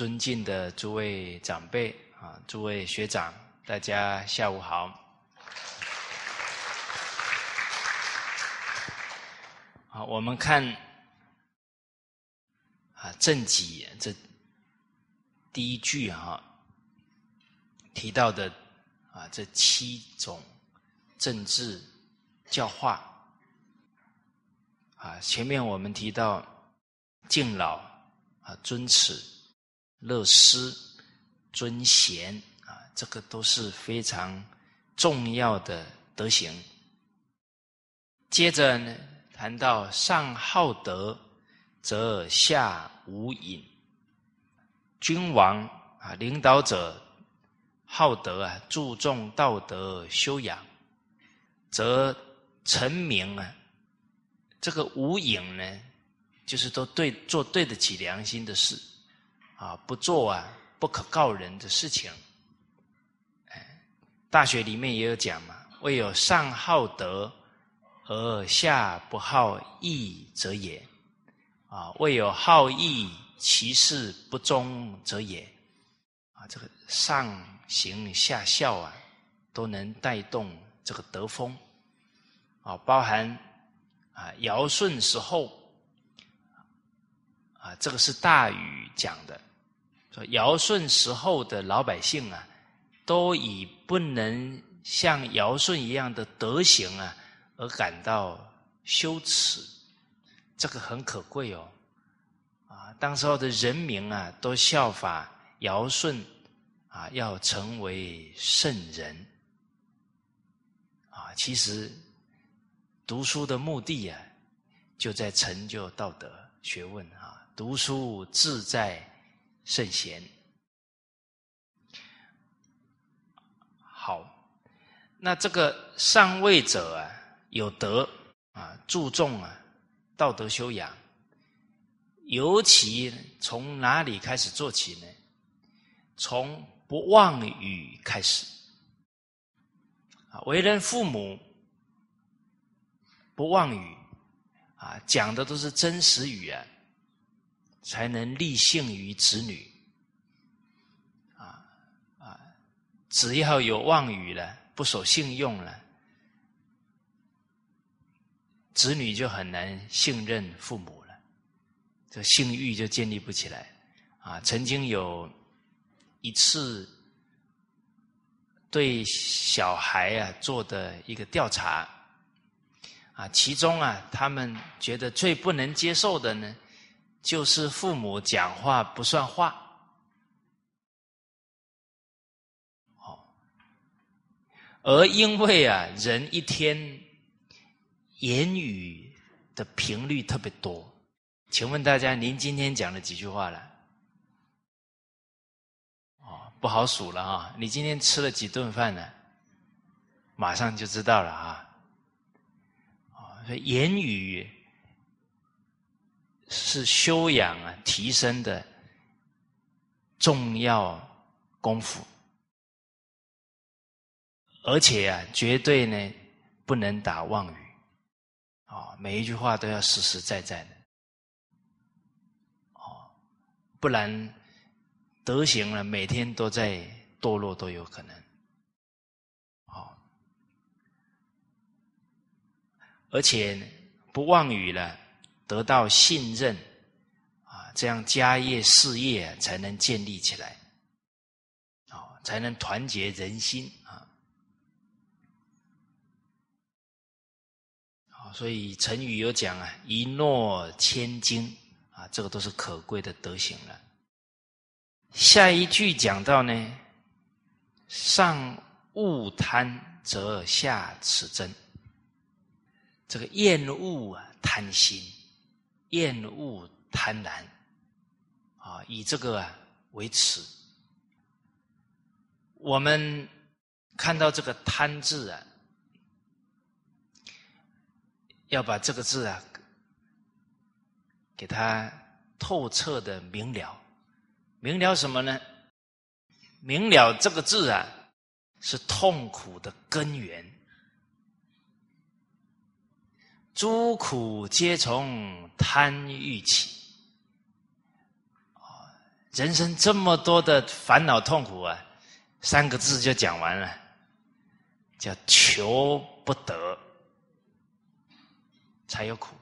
尊敬的诸位长辈啊，诸位学长，大家下午好。好，我们看啊正己这第一句哈提到的啊这七种政治教化啊，前面我们提到敬老啊尊耻。乐师、尊贤啊，这个都是非常重要的德行。接着呢，谈到上好德，则下无隐。君王啊，领导者好德啊，注重道德修养，则臣民啊，这个无隐呢，就是都对做对得起良心的事。啊，不做啊不可告人的事情。大学里面也有讲嘛，未有上好德而下不好义者也。啊，未有好义其事不忠者也。啊，这个上行下效啊，都能带动这个德风。啊，包含啊尧舜时候，啊，这个是大禹讲的。说尧舜时候的老百姓啊，都以不能像尧舜一样的德行啊，而感到羞耻，这个很可贵哦。啊，当时候的人民啊，都效法尧舜啊，要成为圣人。啊，其实读书的目的啊，就在成就道德学问啊，读书志在。圣贤，好，那这个上位者啊，有德啊，注重啊道德修养，尤其从哪里开始做起呢？从不妄语开始啊，为人父母不妄语啊，讲的都是真实语啊。才能立信于子女，啊啊！只要有妄语了，不守信用了，子女就很难信任父母了，这信誉就建立不起来。啊，曾经有一次对小孩啊做的一个调查，啊，其中啊，他们觉得最不能接受的呢。就是父母讲话不算话，哦，而因为啊，人一天言语的频率特别多，请问大家，您今天讲了几句话了？哦，不好数了啊！你今天吃了几顿饭呢？马上就知道了啊！啊，所以言语。是修养啊，提升的重要功夫，而且啊，绝对呢不能打妄语，啊，每一句话都要实实在在的，哦，不然德行了，每天都在堕落都有可能，哦，而且不妄语了。得到信任，啊，这样家业事业才能建立起来，啊，才能团结人心啊。好，所以成语有讲啊，“一诺千金”，啊，这个都是可贵的德行了。下一句讲到呢，“上恶贪，则下此真”，这个厌恶啊，贪心。厌恶贪婪，啊，以这个啊为耻。我们看到这个“贪”字啊，要把这个字啊，给它透彻的明了。明了什么呢？明了这个字啊，是痛苦的根源。诸苦皆从贪欲起，人生这么多的烦恼痛苦啊，三个字就讲完了，叫求不得，才有苦。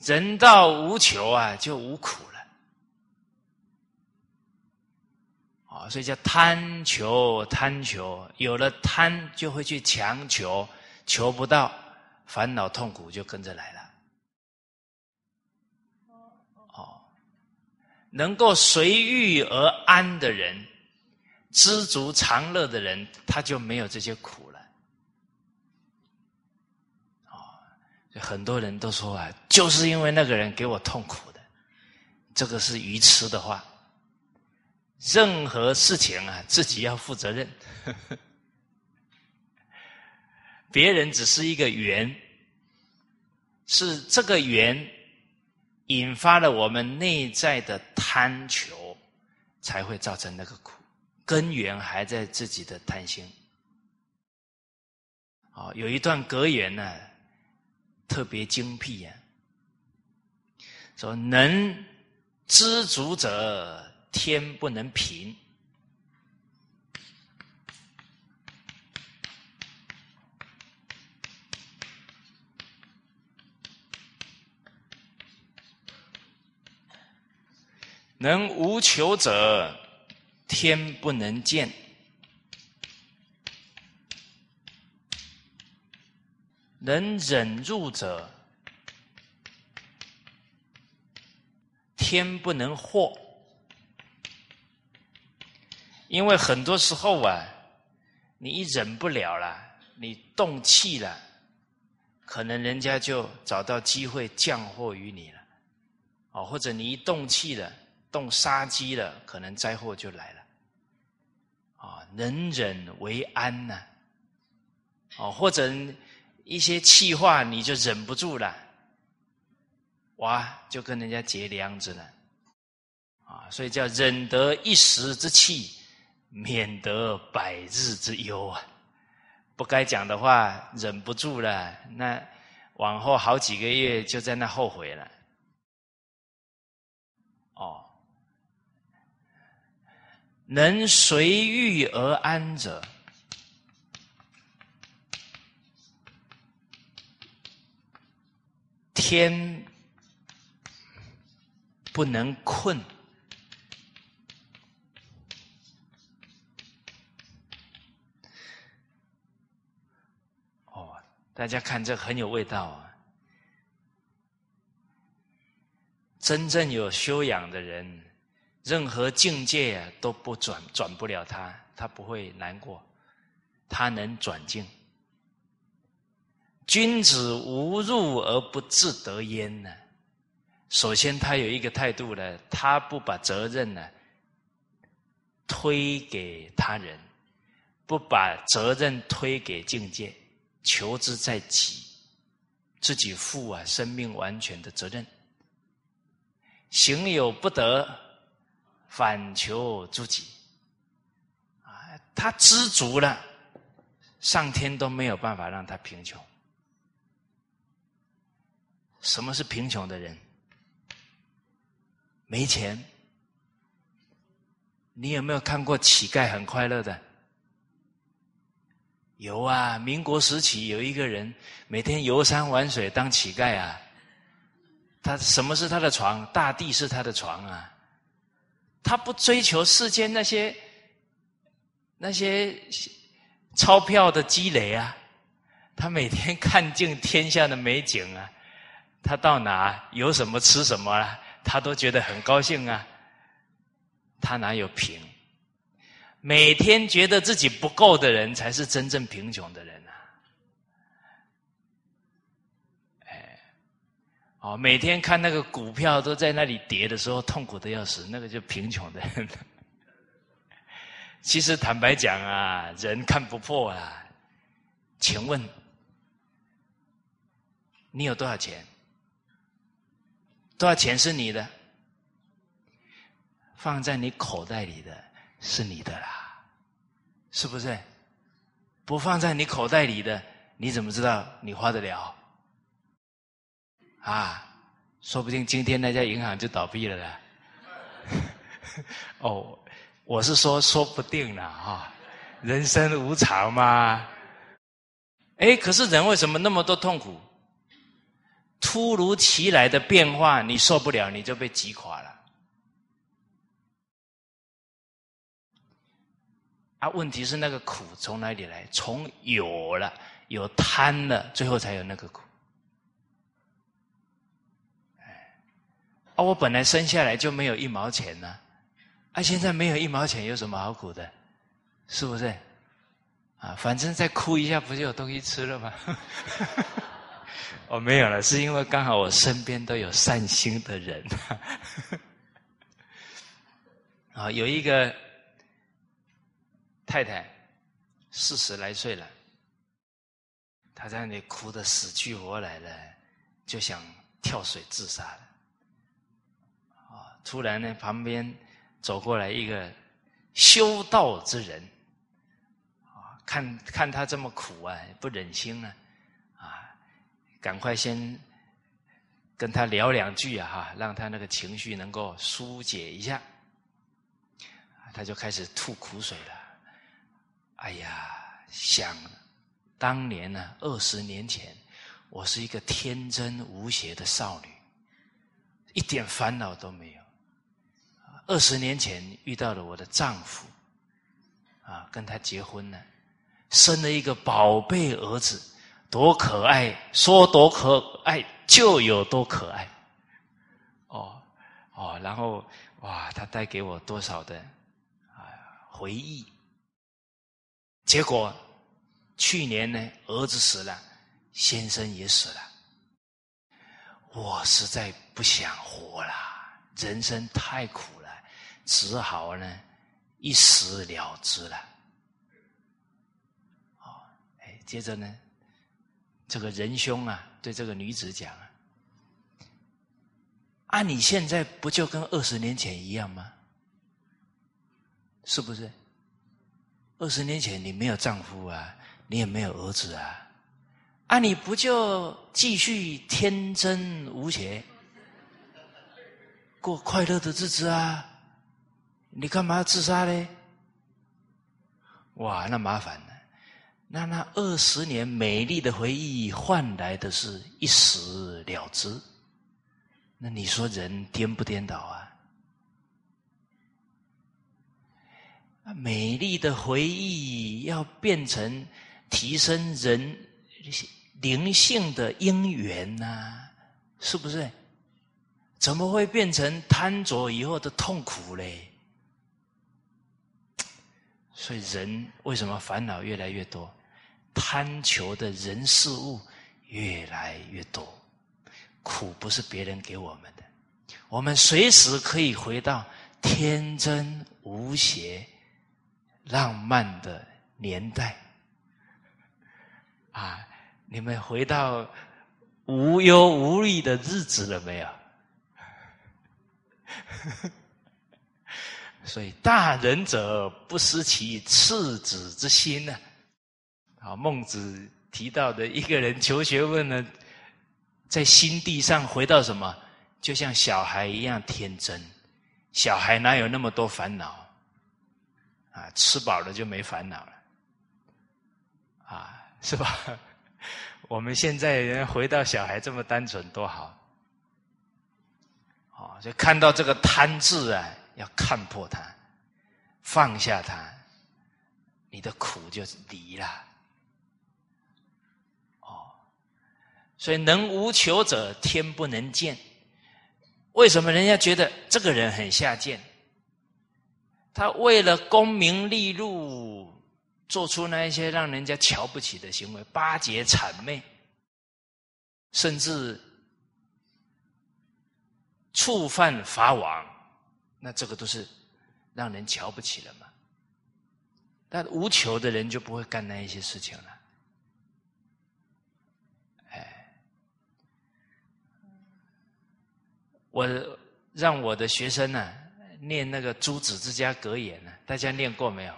人到无求啊，就无苦了。啊，所以叫贪求，贪求，有了贪就会去强求，求不到，烦恼痛苦就跟着来了。哦，能够随遇而安的人，知足常乐的人，他就没有这些苦了。哦。很多人都说啊，就是因为那个人给我痛苦的，这个是愚痴的话。任何事情啊，自己要负责任，别人只是一个缘，是这个缘引发了我们内在的贪求，才会造成那个苦，根源还在自己的贪心。啊，有一段格言呢。特别精辟呀！说能知足者，天不能平；能无求者，天不能见。能忍辱者，天不能祸。因为很多时候啊，你一忍不了了，你动气了，可能人家就找到机会降祸于你了。哦，或者你一动气了，动杀机了，可能灾祸就来了。啊，能忍为安呐。哦，或者。一些气话你就忍不住了，哇，就跟人家结梁子了，啊，所以叫忍得一时之气，免得百日之忧啊！不该讲的话忍不住了，那往后好几个月就在那后悔了。哦，能随遇而安者。天不能困。哦，大家看这很有味道啊！真正有修养的人，任何境界都不转转不了他，他不会难过，他能转境。君子无入而不自得焉呢？首先，他有一个态度呢，他不把责任呢推给他人，不把责任推给境界，求之在己，自己负啊生命完全的责任。行有不得，反求诸己。啊，他知足了，上天都没有办法让他贫穷。什么是贫穷的人？没钱。你有没有看过乞丐很快乐的？有啊，民国时期有一个人每天游山玩水当乞丐啊。他什么是他的床？大地是他的床啊。他不追求世间那些那些钞票的积累啊。他每天看尽天下的美景啊。他到哪有什么吃什么啊，他都觉得很高兴啊。他哪有贫？每天觉得自己不够的人，才是真正贫穷的人啊！哎，哦，每天看那个股票都在那里跌的时候，痛苦的要死，那个就贫穷的人。其实坦白讲啊，人看不破啊。请问，你有多少钱？多少钱是你的？放在你口袋里的是你的啦，是不是？不放在你口袋里的，你怎么知道你花得了？啊，说不定今天那家银行就倒闭了啦。哦，我是说说不定了哈，人生无常嘛。哎，可是人为什么那么多痛苦？突如其来的变化，你受不了，你就被击垮了。啊，问题是那个苦从哪里来？从有了、有贪了，最后才有那个苦。我本来生下来就没有一毛钱呢，啊，现在没有一毛钱，有什么好苦的？是不是？啊，反正再哭一下，不就有东西吃了吗？哦，没有了，是因为刚好我身边都有善心的人。啊，有一个太太，四十来岁了，她在那里哭的死去活来了，就想跳水自杀了。突然呢，旁边走过来一个修道之人。啊看看他这么苦啊，不忍心啊，啊，赶快先跟他聊两句啊，哈，让他那个情绪能够疏解一下。他就开始吐苦水了。哎呀，想当年呢，二十年前，我是一个天真无邪的少女，一点烦恼都没有。二十年前遇到了我的丈夫，啊，跟他结婚了。生了一个宝贝儿子，多可爱！说多可爱就有多可爱。哦哦，然后哇，他带给我多少的啊回忆。结果去年呢，儿子死了，先生也死了。我实在不想活了，人生太苦了，只好呢一死了之了。哦，哎接着呢，这个仁兄啊，对这个女子讲啊：“啊，你现在不就跟二十年前一样吗？是不是？二十年前你没有丈夫啊，你也没有儿子啊，啊，你不就继续天真无邪，过快乐的日子啊？你干嘛要自杀呢？哇，那麻烦了。”那那二十年美丽的回忆换来的是一死了之，那你说人颠不颠倒啊？美丽的回忆要变成提升人灵性的因缘呐，是不是？怎么会变成贪着以后的痛苦嘞？所以人为什么烦恼越来越多？贪求的人事物越来越多，苦不是别人给我们的，我们随时可以回到天真无邪、浪漫的年代。啊，你们回到无忧无虑的日子了没有？所以大人者不失其赤子之心呢。啊，孟子提到的一个人求学问呢，在心地上回到什么？就像小孩一样天真。小孩哪有那么多烦恼？啊，吃饱了就没烦恼了，啊，是吧？我们现在人回到小孩这么单纯多好。哦，就看到这个贪字啊，要看破它，放下它，你的苦就离了。哦所以，能无求者，天不能见。为什么人家觉得这个人很下贱？他为了功名利禄，做出那一些让人家瞧不起的行为，巴结谄媚，甚至触犯法网，那这个都是让人瞧不起了嘛。但无求的人就不会干那一些事情了。哎我让我的学生呢念那个《诸子之家格言》呢，大家念过没有？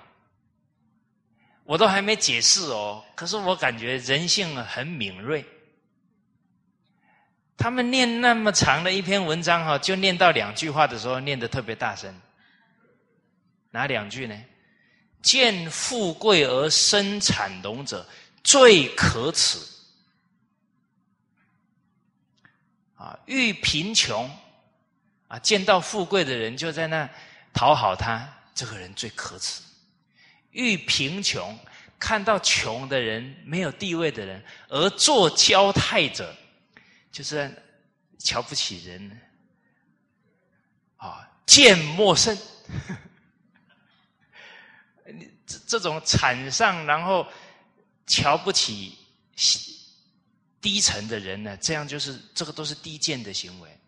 我都还没解释哦，可是我感觉人性很敏锐。他们念那么长的一篇文章哈，就念到两句话的时候，念的特别大声。哪两句呢？见富贵而生产龙者，最可耻。啊，遇贫穷，啊，见到富贵的人就在那讨好他，这个人最可耻。遇贫穷，看到穷的人、没有地位的人而做交态者。就是瞧不起人，啊，见陌生，你这这种惨上，然后瞧不起低层的人呢？这样就是这个都是低贱的行为，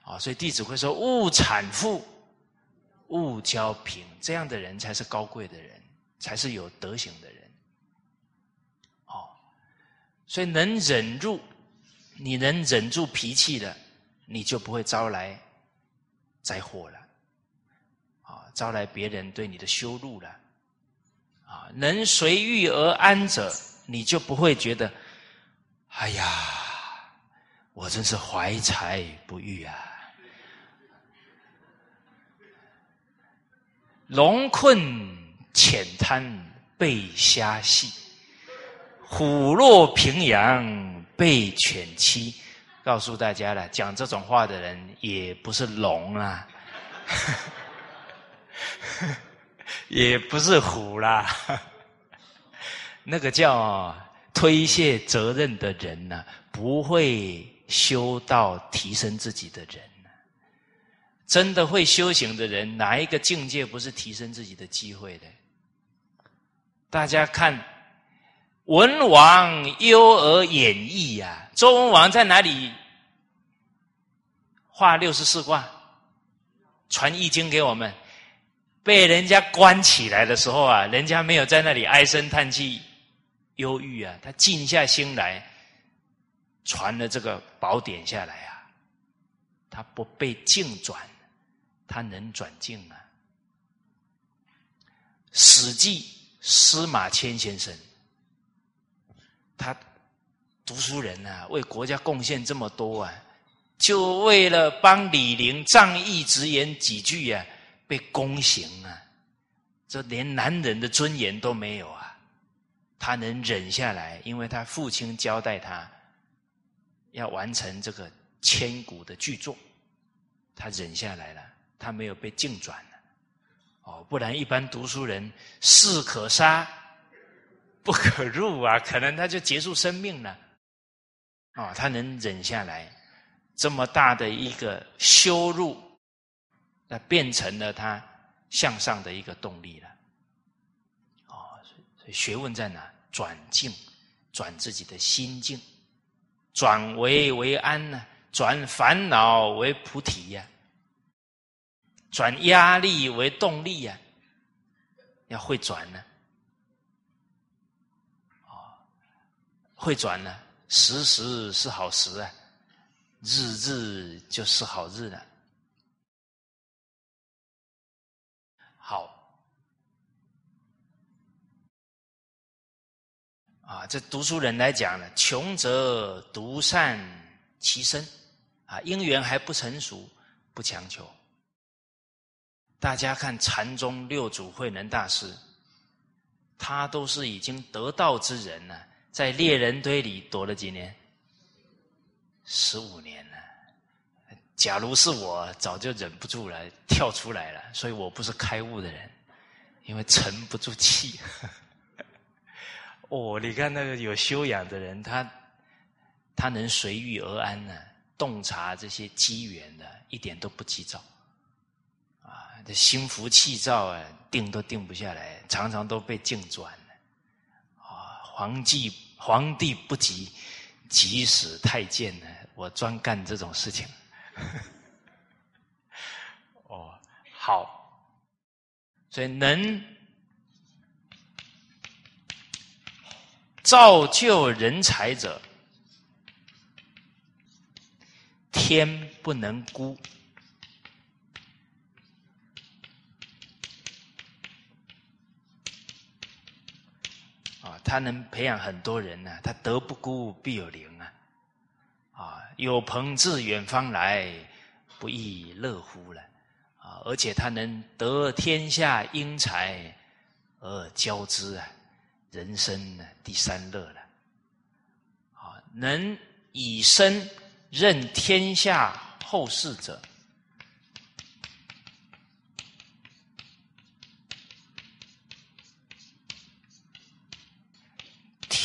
啊，所以弟子会说：勿产富，勿交贫，这样的人才是高贵的人，才是有德行的人。哦，所以能忍住。你能忍住脾气的，你就不会招来灾祸了，啊，招来别人对你的羞辱了，啊，能随遇而安者，你就不会觉得，哎呀，我真是怀才不遇啊，龙困浅滩被虾戏，虎落平阳。被犬欺，告诉大家了，讲这种话的人也不是龙啊，也不是虎啦，那个叫推卸责任的人呢，不会修道提升自己的人真的会修行的人，哪一个境界不是提升自己的机会的？大家看。文王忧而演绎呀，周文王在哪里画六十四卦，传易经给我们？被人家关起来的时候啊，人家没有在那里唉声叹气、忧郁啊，他静下心来，传了这个宝典下来啊，他不被静转，他能转静啊。《史记》司马迁先生。他读书人啊，为国家贡献这么多啊，就为了帮李陵仗义直言几句啊，被宫刑啊，这连男人的尊严都没有啊！他能忍下来，因为他父亲交代他要完成这个千古的巨作，他忍下来了，他没有被净转了。哦，不然一般读书人士可杀。不可入啊，可能他就结束生命了。哦，他能忍下来，这么大的一个羞辱，那变成了他向上的一个动力了。哦，所以学问在哪？转境，转自己的心境，转为为安呢？转烦恼为菩提呀，转压力为动力呀，要会转呢。会转呢，时时是好时啊，日日就是好日了。好啊，这读书人来讲呢，穷则独善其身啊，因缘还不成熟，不强求。大家看禅宗六祖慧能大师，他都是已经得道之人了。在猎人堆里躲了几年？十五年了。假如是我，早就忍不住了，跳出来了。所以我不是开悟的人，因为沉不住气。哦，你看那个有修养的人，他他能随遇而安呢，洞察这些机缘的，一点都不急躁。啊，这心浮气躁啊，定都定不下来，常常都被境转。啊，黄继。皇帝不急，急死太监呢。我专干这种事情。哦，好，所以能造就人才者，天不能孤。他能培养很多人呢，他德不孤必有邻啊，啊，有朋自远方来，不亦乐乎了啊！而且他能得天下英才而交之啊，人生呢第三乐了啊！能以身任天下后事者。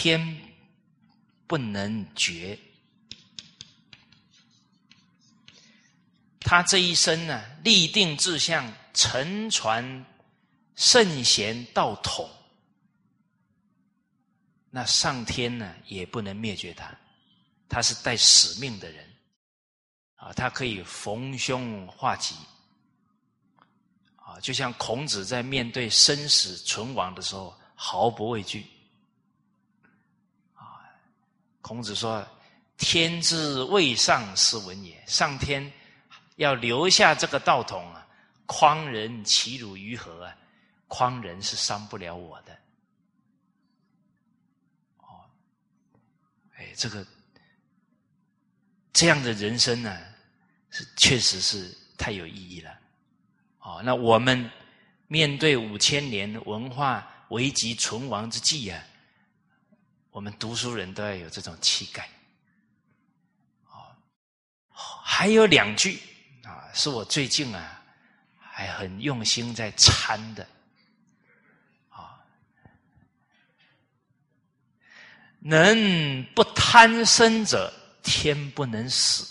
天不能绝，他这一生呢，立定志向，承传圣贤道统，那上天呢也不能灭绝他，他是带使命的人啊，他可以逢凶化吉啊，就像孔子在面对生死存亡的时候毫不畏惧。孔子说：“天之未上，斯文也。上天要留下这个道统啊，匡人其辱于何啊？匡人是伤不了我的。哦，哎，这个这样的人生呢，是确实是太有意义了。哦，那我们面对五千年文化危急存亡之际啊。”我们读书人都要有这种气概，啊，还有两句啊，是我最近啊还很用心在参的，啊，能不贪生者，天不能死；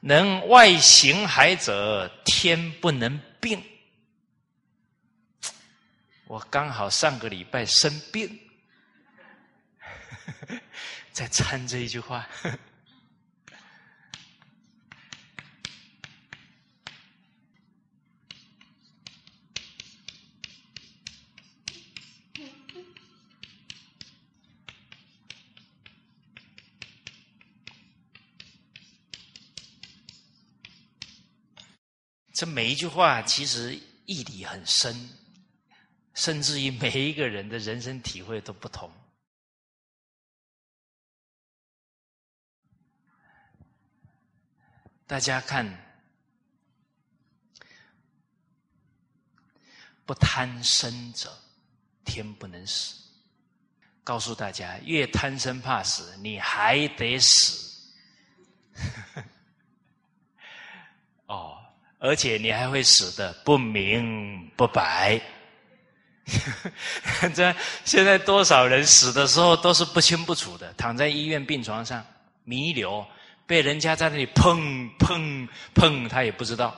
能外行海者，天不能病。我刚好上个礼拜生病。在参这一句话，这每一句话其实义理很深，甚至于每一个人的人生体会都不同。大家看，不贪生者，天不能死。告诉大家，越贪生怕死，你还得死。哦，而且你还会死的不明不白。这现在多少人死的时候都是不清不楚的，躺在医院病床上弥留。被人家在那里碰碰碰，他也不知道，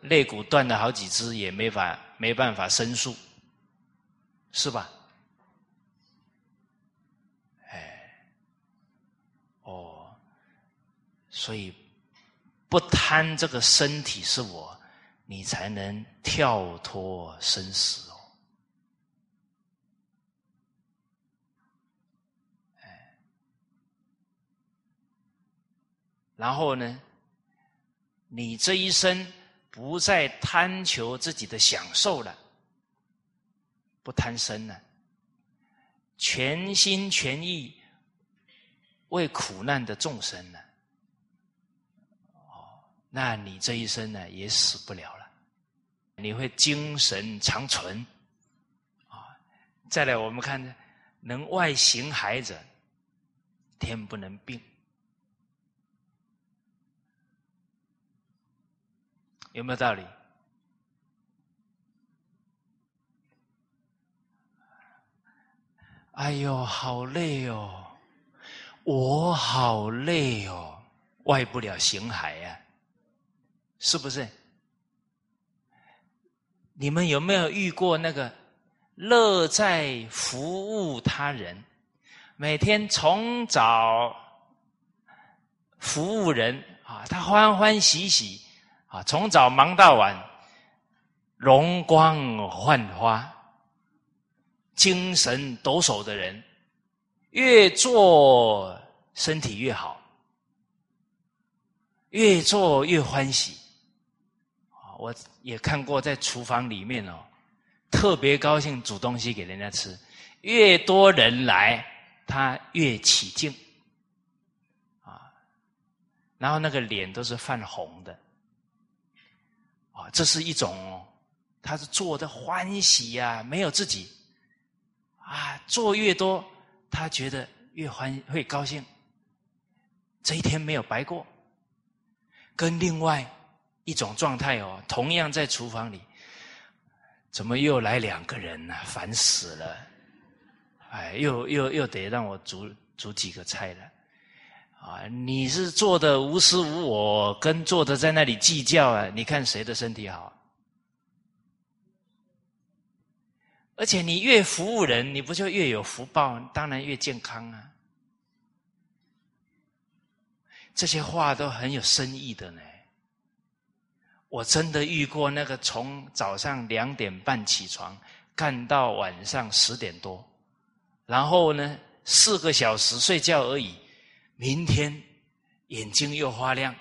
肋骨断了好几只，也没法没办法申诉，是吧？哎，哦，所以不贪这个身体是我，你才能跳脱生死。然后呢，你这一生不再贪求自己的享受了，不贪生了，全心全意为苦难的众生呢，哦，那你这一生呢也死不了了，你会精神长存，啊，再来我们看，能外行海者，天不能病。有没有道理？哎呦，好累哦！我好累哦，外不了形骸呀，是不是？你们有没有遇过那个乐在服务他人，每天从早服务人啊，他欢欢喜喜。啊，从早忙到晚，容光焕发、精神抖擞的人，越做身体越好，越做越欢喜。啊，我也看过在厨房里面哦，特别高兴煮东西给人家吃，越多人来，他越起劲。啊然后那个脸都是泛红的，啊，这是一种，他是做的欢喜呀，没有自己，啊，做越多，他觉得越欢会高兴，这一天没有白过。跟另外一种状态哦，同样在厨房里，怎么又来两个人呢？烦死了！哎，又又又得让我煮煮几个菜了。啊，你是做的无私无我，跟做的在那里计较啊？你看谁的身体好？而且你越服务人，你不就越有福报？当然越健康啊！这些话都很有深意的呢。我真的遇过那个从早上两点半起床干到晚上十点多，然后呢四个小时睡觉而已。明天眼睛又发亮，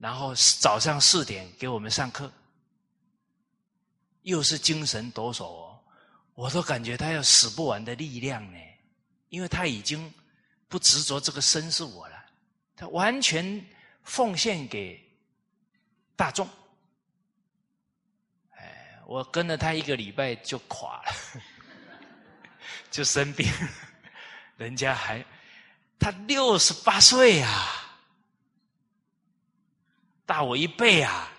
然后早上四点给我们上课，又是精神抖擞哦，我都感觉他有使不完的力量呢，因为他已经不执着这个身是我了，他完全奉献给大众。哎，我跟了他一个礼拜就垮了，就生病，人家还。他六十八岁呀，大我一倍啊，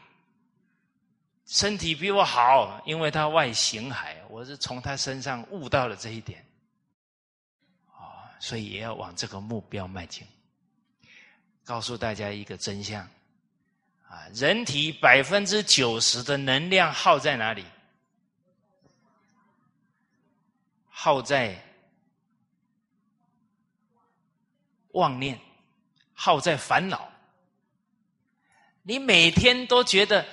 身体比我好，因为他外形海，我是从他身上悟到了这一点，啊，所以也要往这个目标迈进。告诉大家一个真相，啊，人体百分之九十的能量耗在哪里？耗在。妄念耗在烦恼，你每天都觉得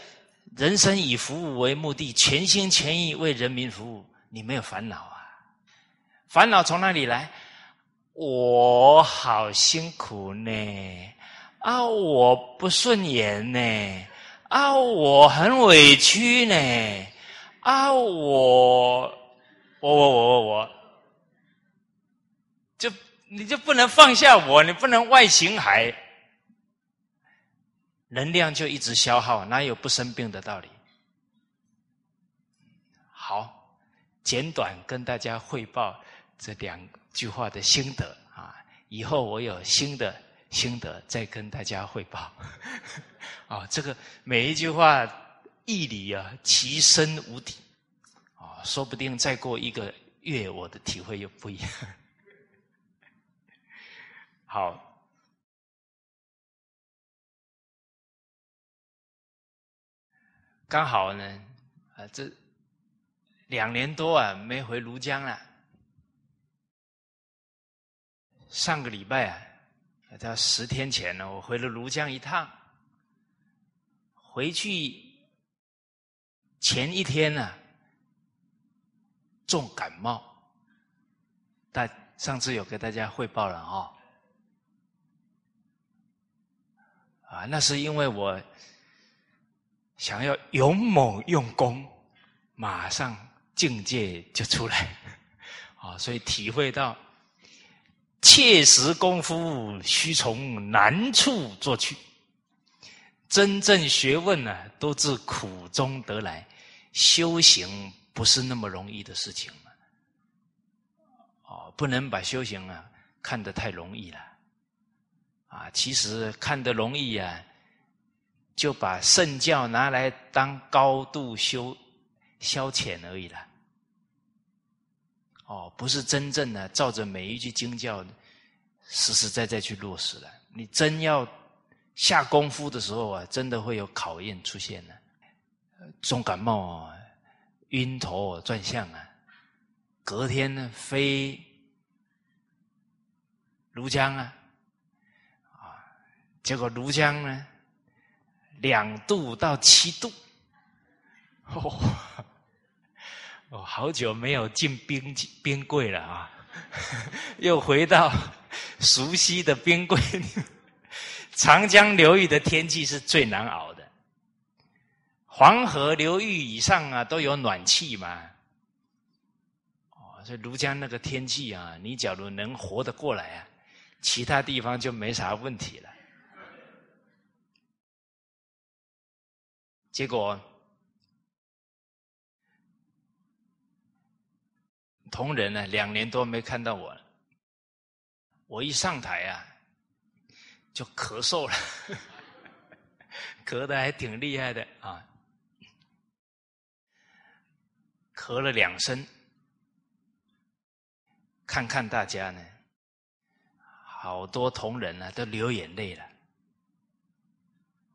人生以服务为目的，全心全意为人民服务，你没有烦恼啊？烦恼从哪里来？我好辛苦呢，啊，我不顺眼呢，啊，我很委屈呢，啊，我，我我我我我，你就不能放下我？你不能外形还能量就一直消耗，哪有不生病的道理？好，简短跟大家汇报这两句话的心得啊！以后我有新的心得再跟大家汇报。啊，这个每一句话义理啊，其深无底啊，说不定再过一个月，我的体会又不一样。好，刚好呢，啊，这两年多啊，没回庐江了。上个礼拜啊，到十天前呢，我回了庐江一趟。回去前一天呢，重感冒，但上次有给大家汇报了啊。啊，那是因为我想要勇猛用功，马上境界就出来，啊，所以体会到切实功夫须从难处做去，真正学问呢，都自苦中得来，修行不是那么容易的事情哦，不能把修行啊看得太容易了。啊，其实看得容易啊，就把圣教拿来当高度修消遣而已了。哦，不是真正的照着每一句经教实实在在去落实了。你真要下功夫的时候啊，真的会有考验出现的。重感冒啊、晕头转向啊，隔天呢飞庐江啊。结果庐江呢，两度到七度，哦，好久没有进冰冰柜了啊，又回到熟悉的冰柜。长江流域的天气是最难熬的，黄河流域以上啊都有暖气嘛。哦，所以庐江那个天气啊，你假如能活得过来啊，其他地方就没啥问题了。结果同仁呢，两年多没看到我了。我一上台啊，就咳嗽了，咳的还挺厉害的啊，咳了两声。看看大家呢，好多同仁呢都流眼泪了。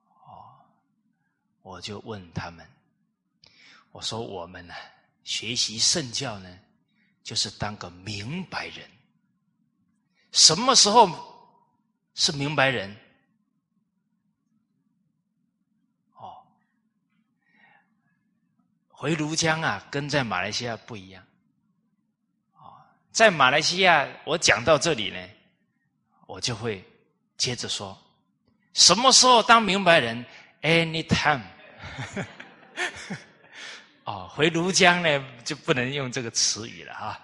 哦，我就问他们，我说我们呢学习圣教呢，就是当个明白人。什么时候是明白人？哦，回庐江啊，跟在马来西亚不一样。哦在马来西亚，我讲到这里呢，我就会接着说：什么时候当明白人？Anytime。哦，回庐江呢就不能用这个词语了啊，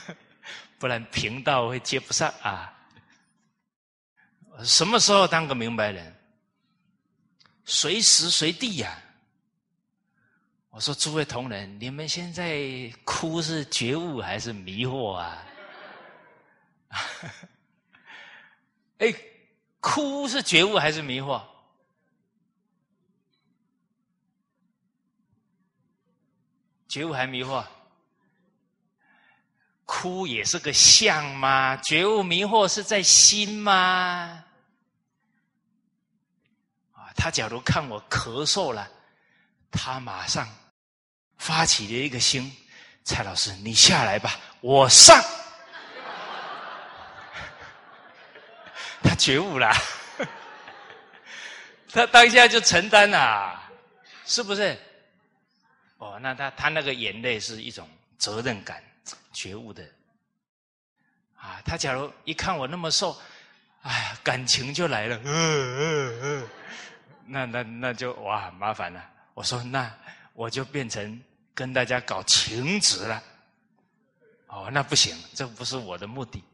不然频道会接不上啊。什么时候当个明白人？随时随地呀。我说：“诸位同仁，你们现在哭是觉悟还是迷惑啊？” 哎，哭是觉悟还是迷惑？觉悟还迷惑？哭也是个相吗？觉悟迷惑是在心吗？啊，他假如看我咳嗽了，他马上。发起了一个心，蔡老师，你下来吧，我上。他觉悟了，他当下就承担了，是不是？哦，那他他那个眼泪是一种责任感、觉悟的。啊，他假如一看我那么瘦，哎，感情就来了，嗯嗯嗯，那那那就哇麻烦了。我说那。我就变成跟大家搞情执了，哦，那不行，这不是我的目的，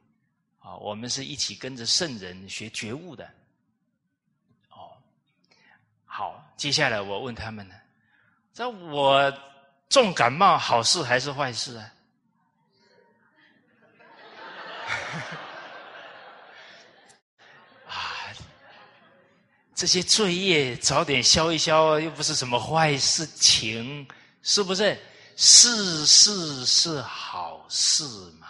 啊，我们是一起跟着圣人学觉悟的，哦，好，接下来我问他们呢，这我重感冒好事还是坏事啊？啊这些罪业早点消一消，又不是什么坏事情，是不是？事事是好事嘛？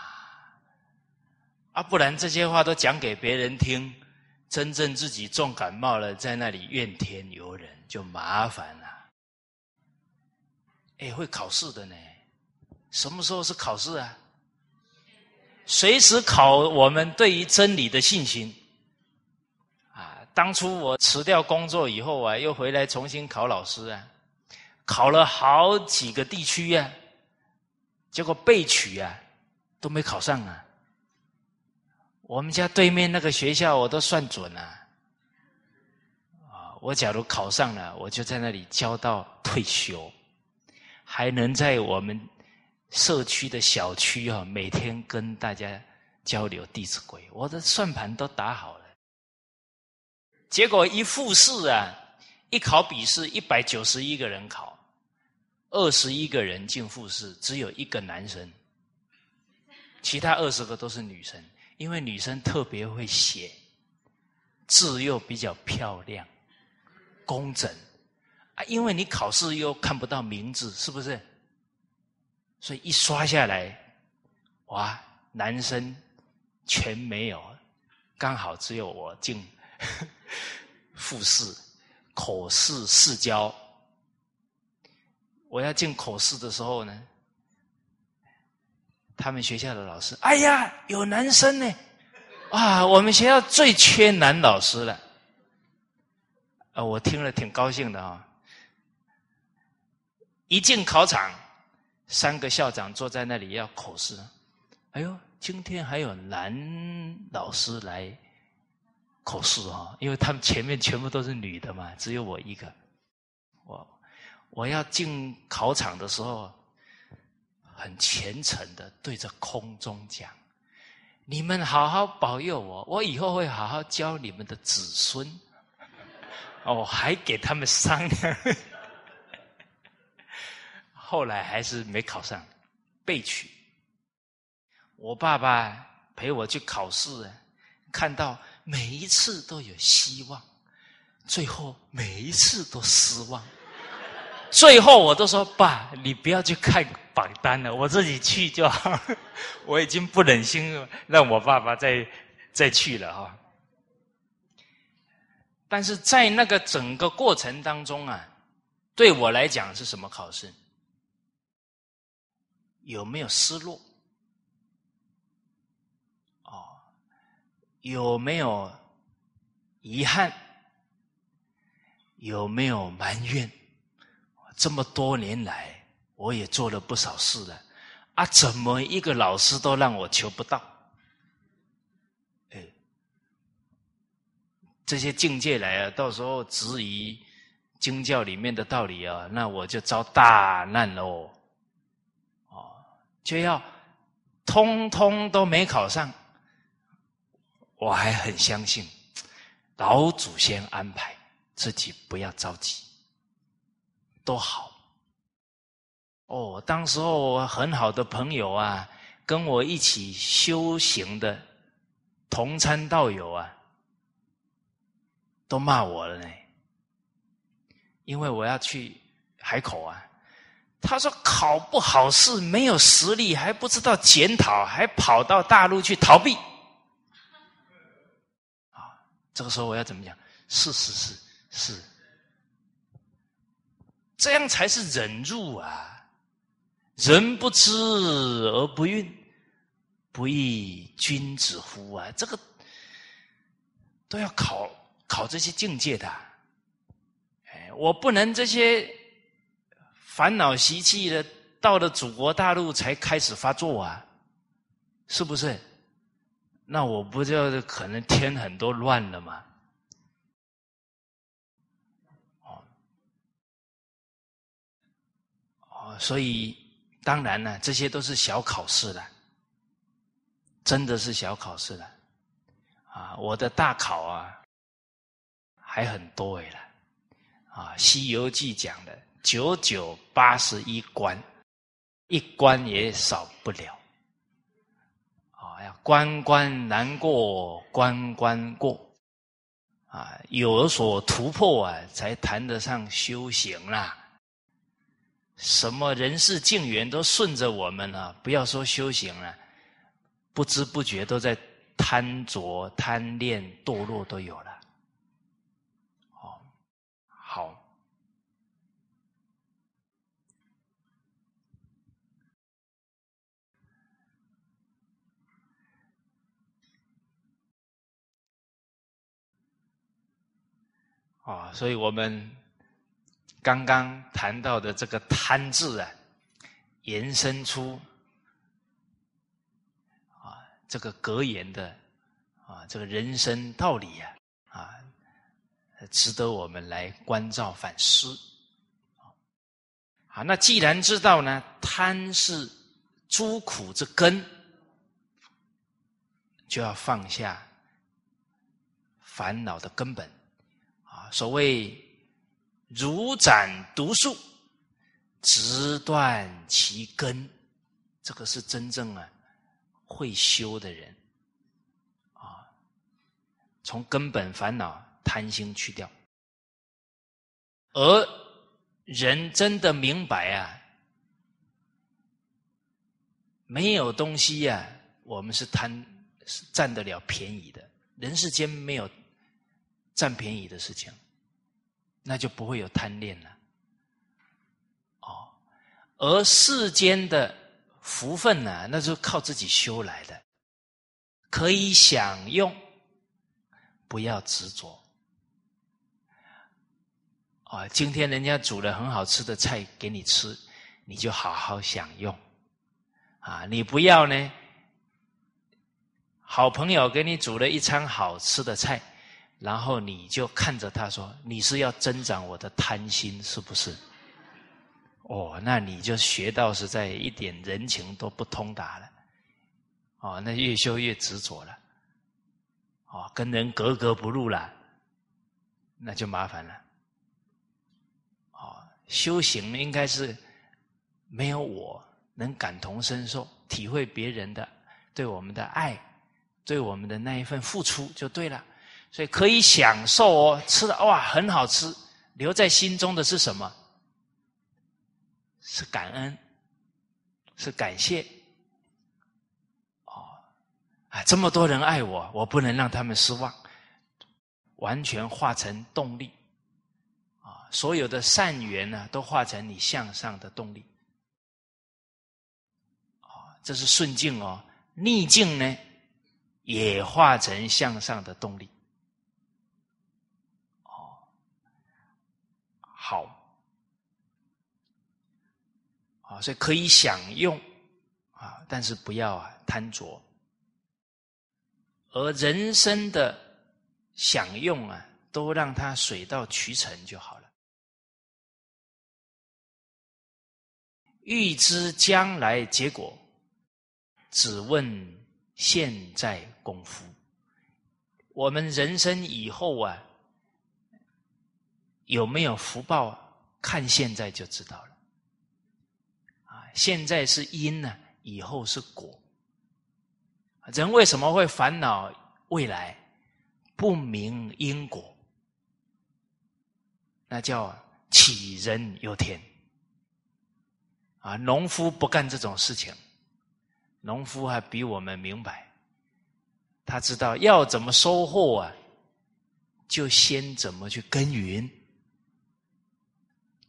啊，不然这些话都讲给别人听，真正自己重感冒了，在那里怨天尤人，就麻烦了。哎，会考试的呢？什么时候是考试啊？随时考我们对于真理的信心啊。当初我辞掉工作以后啊，又回来重新考老师啊，考了好几个地区啊，结果被取啊都没考上啊。我们家对面那个学校我都算准了，啊，我假如考上了，我就在那里教到退休，还能在我们社区的小区啊，每天跟大家交流《弟子规》，我的算盘都打好了。结果一复试啊，一考笔试，一百九十一个人考，二十一个人进复试，只有一个男生，其他二十个都是女生，因为女生特别会写，字又比较漂亮，工整啊，因为你考试又看不到名字，是不是？所以一刷下来，哇，男生全没有，刚好只有我进。复试、口试、试教，我要进口试的时候呢，他们学校的老师，哎呀，有男生呢，啊，我们学校最缺男老师了，啊，我听了挺高兴的啊。一进考场，三个校长坐在那里要口试，哎呦，今天还有男老师来。口试啊，因为他们前面全部都是女的嘛，只有我一个。我我要进考场的时候，很虔诚的对着空中讲：“你们好好保佑我，我以后会好好教你们的子孙。”哦，还给他们商量。后来还是没考上，被取。我爸爸陪我去考试，看到每一次都有希望，最后每一次都失望。最后我都说：“爸，你不要去看榜单了，我自己去就好。”我已经不忍心让我爸爸再再去了哈。但是在那个整个过程当中啊，对我来讲是什么考试？有没有失落？哦有没有遗憾？有没有埋怨？这么多年来，我也做了不少事了，啊，怎么一个老师都让我求不到？哎，这些境界来啊，到时候质疑经教里面的道理啊，那我就遭大难喽！就要通通都没考上。我还很相信老祖先安排，自己不要着急，都好。哦，当时候很好的朋友啊，跟我一起修行的同参道友啊，都骂我了呢，因为我要去海口啊。他说考不好试，没有实力，还不知道检讨，还跑到大陆去逃避。啊这个时候我要怎么讲？是是是是，这样才是忍辱啊！人不知而不愠，不亦君子乎啊！这个都要考考这些境界的。哎，我不能这些烦恼习气的，到了祖国大陆才开始发作啊！是不是？那我不就可能添很多乱了吗？哦，哦，所以当然呢，这些都是小考试了，真的是小考试了。啊，我的大考啊，还很多哎了。啊，《西游记》讲的九九八十一关，一关也少不了。关关难过关关过，啊，有所突破啊，才谈得上修行啦。什么人事境缘都顺着我们了，不要说修行了，不知不觉都在贪着、贪恋、堕落都有了。好，好。啊，所以我们刚刚谈到的这个“贪”字啊，延伸出啊这个格言的啊这个人生道理呀啊，值得我们来关照反思。好，那既然知道呢，贪是诸苦之根，就要放下烦恼的根本。所谓如斩毒树，直断其根，这个是真正啊会修的人。啊，从根本烦恼贪心去掉，而人真的明白啊，没有东西呀，我们是贪是占得了便宜的，人世间没有占便宜的事情。那就不会有贪恋了，哦，而世间的福分呢，那是靠自己修来的，可以享用，不要执着。啊，今天人家煮了很好吃的菜给你吃，你就好好享用，啊，你不要呢，好朋友给你煮了一餐好吃的菜。然后你就看着他说：“你是要增长我的贪心，是不是？”哦，那你就学到实在一点人情都不通达了。哦，那越修越执着了。哦，跟人格格不入了，那就麻烦了。哦，修行应该是没有我能感同身受，体会别人的对我们的爱，对我们的那一份付出就对了。所以可以享受哦，吃的哇很好吃，留在心中的是什么？是感恩，是感谢。哦，啊，这么多人爱我，我不能让他们失望，完全化成动力。啊，所有的善缘呢，都化成你向上的动力。啊，这是顺境哦，逆境呢，也化成向上的动力。好，啊，所以可以享用啊，但是不要啊贪着。而人生的享用啊，都让它水到渠成就好了。欲知将来结果，只问现在功夫。我们人生以后啊。有没有福报？看现在就知道了。现在是因呢，以后是果。人为什么会烦恼未来？不明因果，那叫杞人忧天。啊，农夫不干这种事情，农夫还比我们明白。他知道要怎么收获啊，就先怎么去耕耘。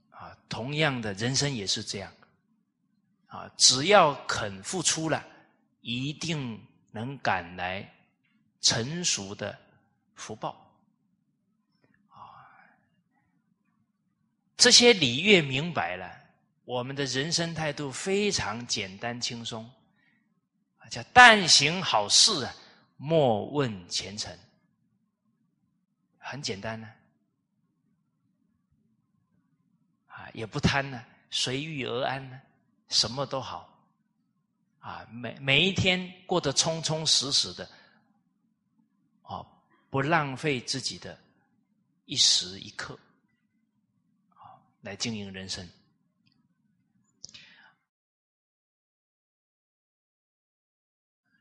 啊同样的人生也是这样，啊，只要肯付出了，一定能赶来成熟的福报。啊，这些理越明白了，我们的人生态度非常简单轻松，啊，叫但行好事啊，莫问前程，很简单呢。啊也不贪呢，随遇而安呢，什么都好，啊，每每一天过得充充实实的，哦，不浪费自己的一时一刻，啊，来经营人生。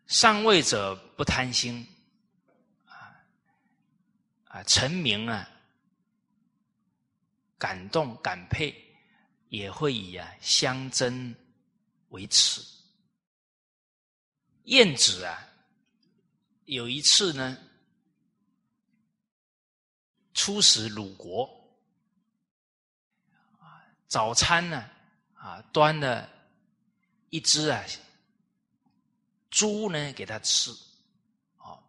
上位者不贪心，啊啊，臣民啊。感动感佩，也会以啊相争为耻。晏子啊，有一次呢，出使鲁国，早餐呢，啊，端了一只啊猪呢给他吃，哦，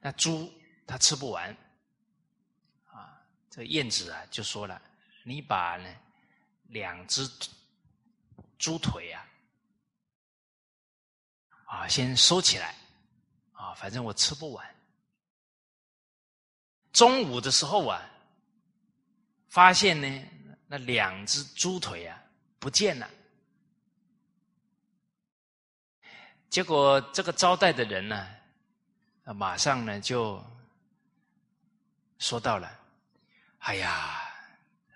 那猪他吃不完。啊这燕子啊，就说了：“你把呢两只猪腿啊，啊先收起来，啊反正我吃不完。中午的时候啊，发现呢那两只猪腿啊不见了，结果这个招待的人呢，马上呢就说到了。”哎呀，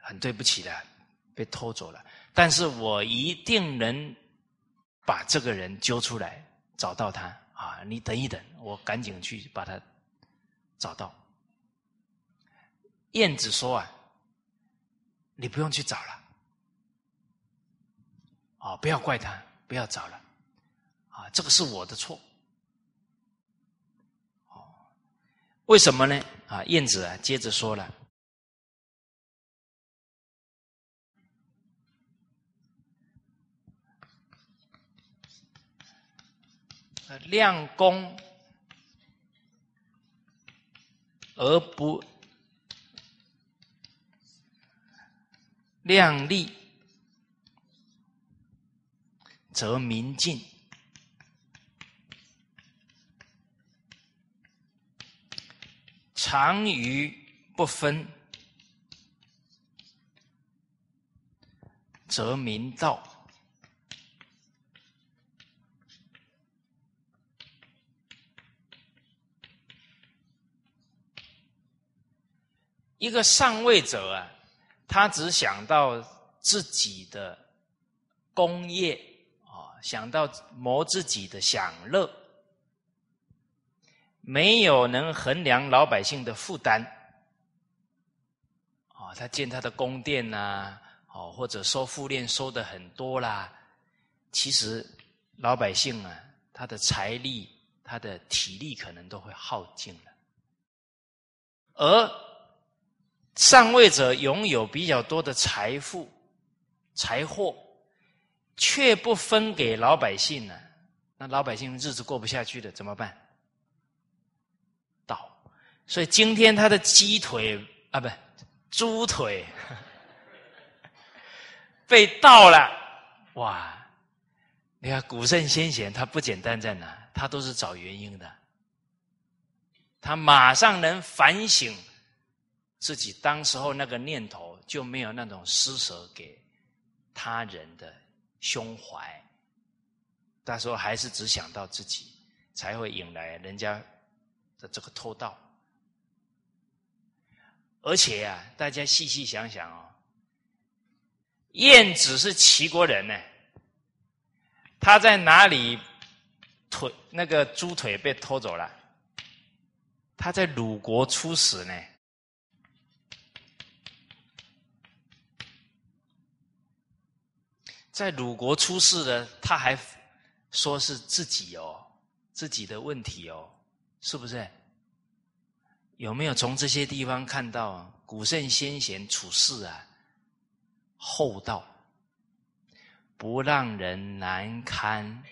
很对不起的，被偷走了。但是我一定能把这个人揪出来，找到他啊！你等一等，我赶紧去把他找到。燕子说啊，你不用去找了，啊，不要怪他，不要找了，啊，这个是我的错。为什么呢？啊，燕子啊，接着说了。量功而不量力，则民进；常于不分，则民道。一个上位者啊，他只想到自己的功业啊，想到谋自己的享乐，没有能衡量老百姓的负担。啊，他建他的宫殿呐，哦，或者收赋练收的很多啦，其实老百姓啊，他的财力、他的体力可能都会耗尽了，而上位者拥有比较多的财富、财货，却不分给老百姓呢，那老百姓日子过不下去的，怎么办？倒，所以今天他的鸡腿啊，不。猪腿被盗了，哇！你看古圣先贤，他不简单在哪？他都是找原因的，他马上能反省自己当时候那个念头，就没有那种施舍给他人的胸怀。那时候还是只想到自己，才会引来人家的这个偷盗。而且啊，大家细细想想哦，晏子是齐国人呢，他在哪里腿那个猪腿被偷走了？他在鲁国出使呢，在鲁国出事了，他还说是自己哦，自己的问题哦，是不是？有没有从这些地方看到古圣先贤处事啊？厚道，不让人难堪。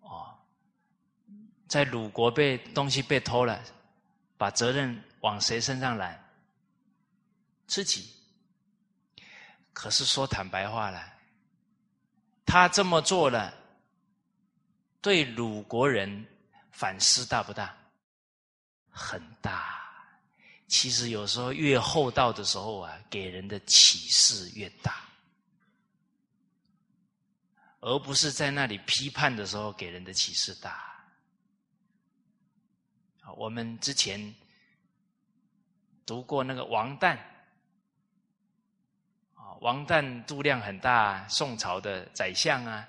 哦，在鲁国被东西被偷了，把责任往谁身上揽？自己。可是说坦白话了，他这么做了，对鲁国人。反思大不大？很大。其实有时候越厚道的时候啊，给人的启示越大，而不是在那里批判的时候给人的启示大。我们之前读过那个王旦，王旦度量很大，宋朝的宰相啊。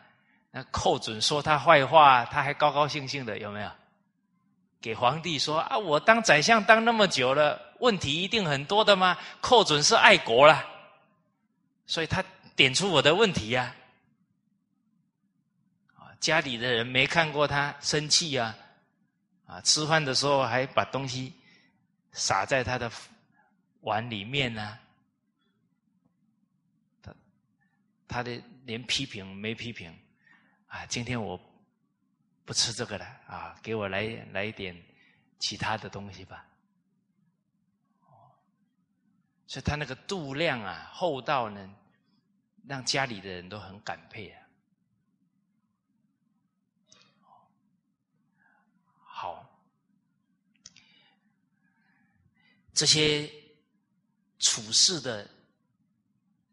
那寇准说他坏话，他还高高兴兴的，有没有？给皇帝说啊，我当宰相当那么久了，问题一定很多的吗？寇准是爱国了，所以他点出我的问题呀。啊，家里的人没看过他生气呀，啊，吃饭的时候还把东西撒在他的碗里面呢。他的连批评没批评。啊，今天我不吃这个了啊，给我来来一点其他的东西吧。所以他那个度量啊、厚道呢，让家里的人都很感佩啊。好，这些处事的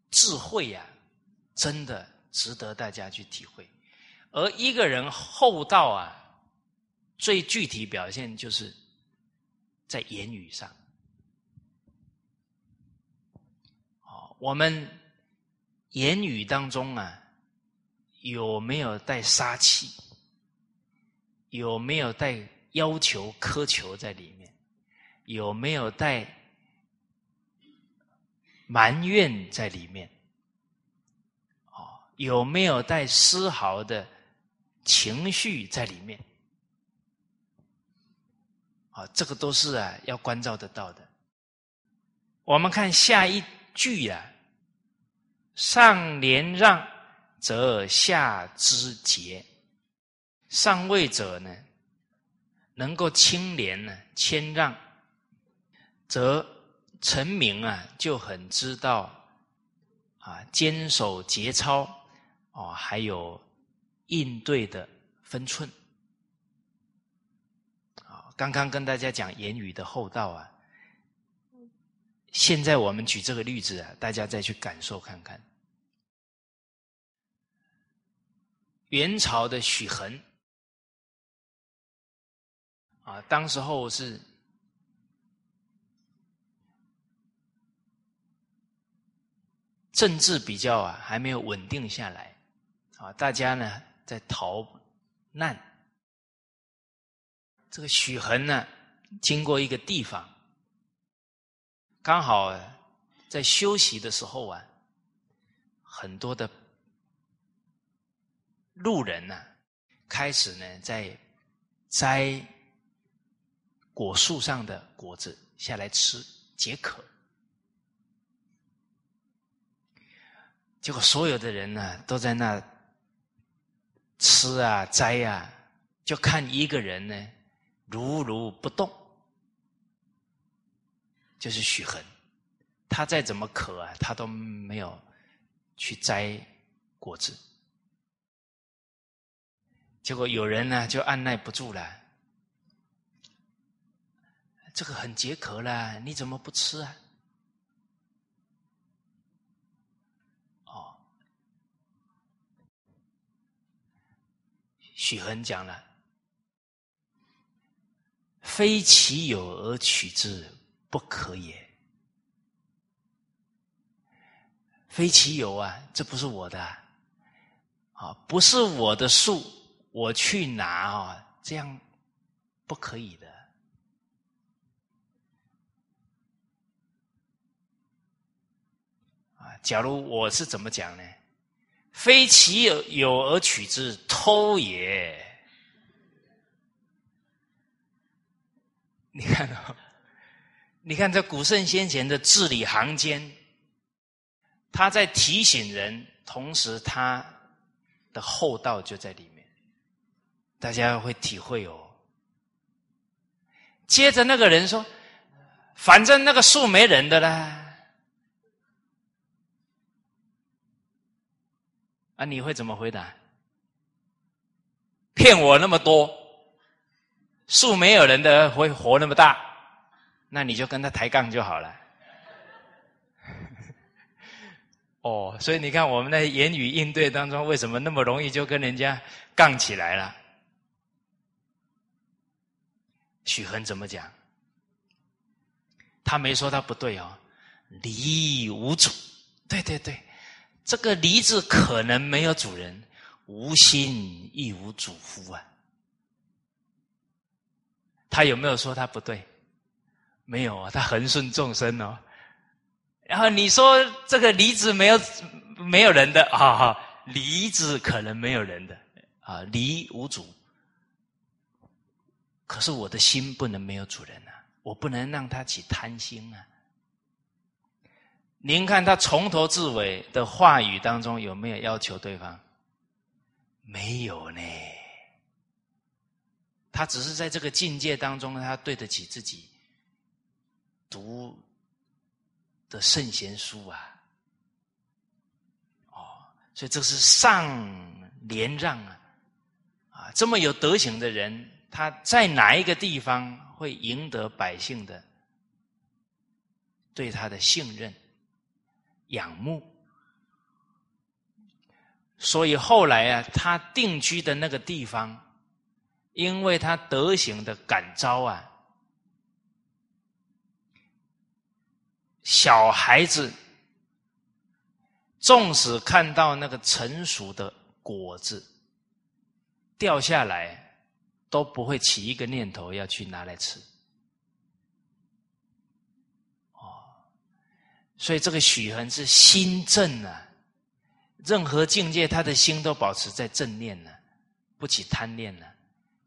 智慧呀，真的值得大家去体会。而一个人厚道啊，最具体表现就是在言语上。哦，我们言语当中啊，有没有带杀气？有没有带要求、苛求在里面？有没有带埋怨在里面？有没有带丝毫的？情绪在里面，啊，这个都是啊要关照得到的。我们看下一句呀，“上廉让，则下之节。”上位者呢，能够清廉呢，谦让，则臣民啊就很知道啊坚守节操哦，还有。应对的分寸啊！刚刚跟大家讲言语的厚道啊，现在我们举这个例子啊，大家再去感受看看。元朝的许衡啊，当时候是政治比较啊还没有稳定下来，啊，大家呢在逃难。这个许衡呢，经过一个地方，刚好在休息的时候啊，很多的路人呢，开始呢在摘果树上的果子下来吃解渴。结果所有的人呢都在那吃啊摘啊，就看一个人呢如如不动，就是许衡。他再怎么渴啊，他都没有去摘果子。结果有人呢就按耐不住了，这个很解渴了，你怎么不吃啊？许衡讲了：“非其有而取之，不可也。非其有啊，这不是我的啊，不是我的树，我去拿啊，这样不可以的啊。假如我是怎么讲呢？”非其有有而取之，偷也。你看哦，你看这古圣先贤的字里行间，他在提醒人，同时他的厚道就在里面，大家会体会哦。接着那个人说：“反正那个树没人的啦。”啊，你会怎么回答？骗我那么多，树没有人的会活那么大，那你就跟他抬杠就好了。哦，所以你看我们的言语应对当中，为什么那么容易就跟人家杠起来了？许衡怎么讲？他没说他不对哦，离无主，对对对。这个梨子可能没有主人，无心亦无主夫啊。他有没有说他不对？没有啊，他恒顺众生哦。然后你说这个梨子没有没有人的啊，梨子可能没有人的啊，梨无主。可是我的心不能没有主人啊，我不能让他起贪心啊。您看他从头至尾的话语当中有没有要求对方？没有呢。他只是在这个境界当中，他对得起自己读的圣贤书啊。哦，所以这是上连让啊，啊，这么有德行的人，他在哪一个地方会赢得百姓的对他的信任？仰慕，所以后来啊，他定居的那个地方，因为他德行的感召啊，小孩子纵使看到那个成熟的果子掉下来，都不会起一个念头要去拿来吃。所以这个许衡是心正啊，任何境界他的心都保持在正念呢，不起贪念呢。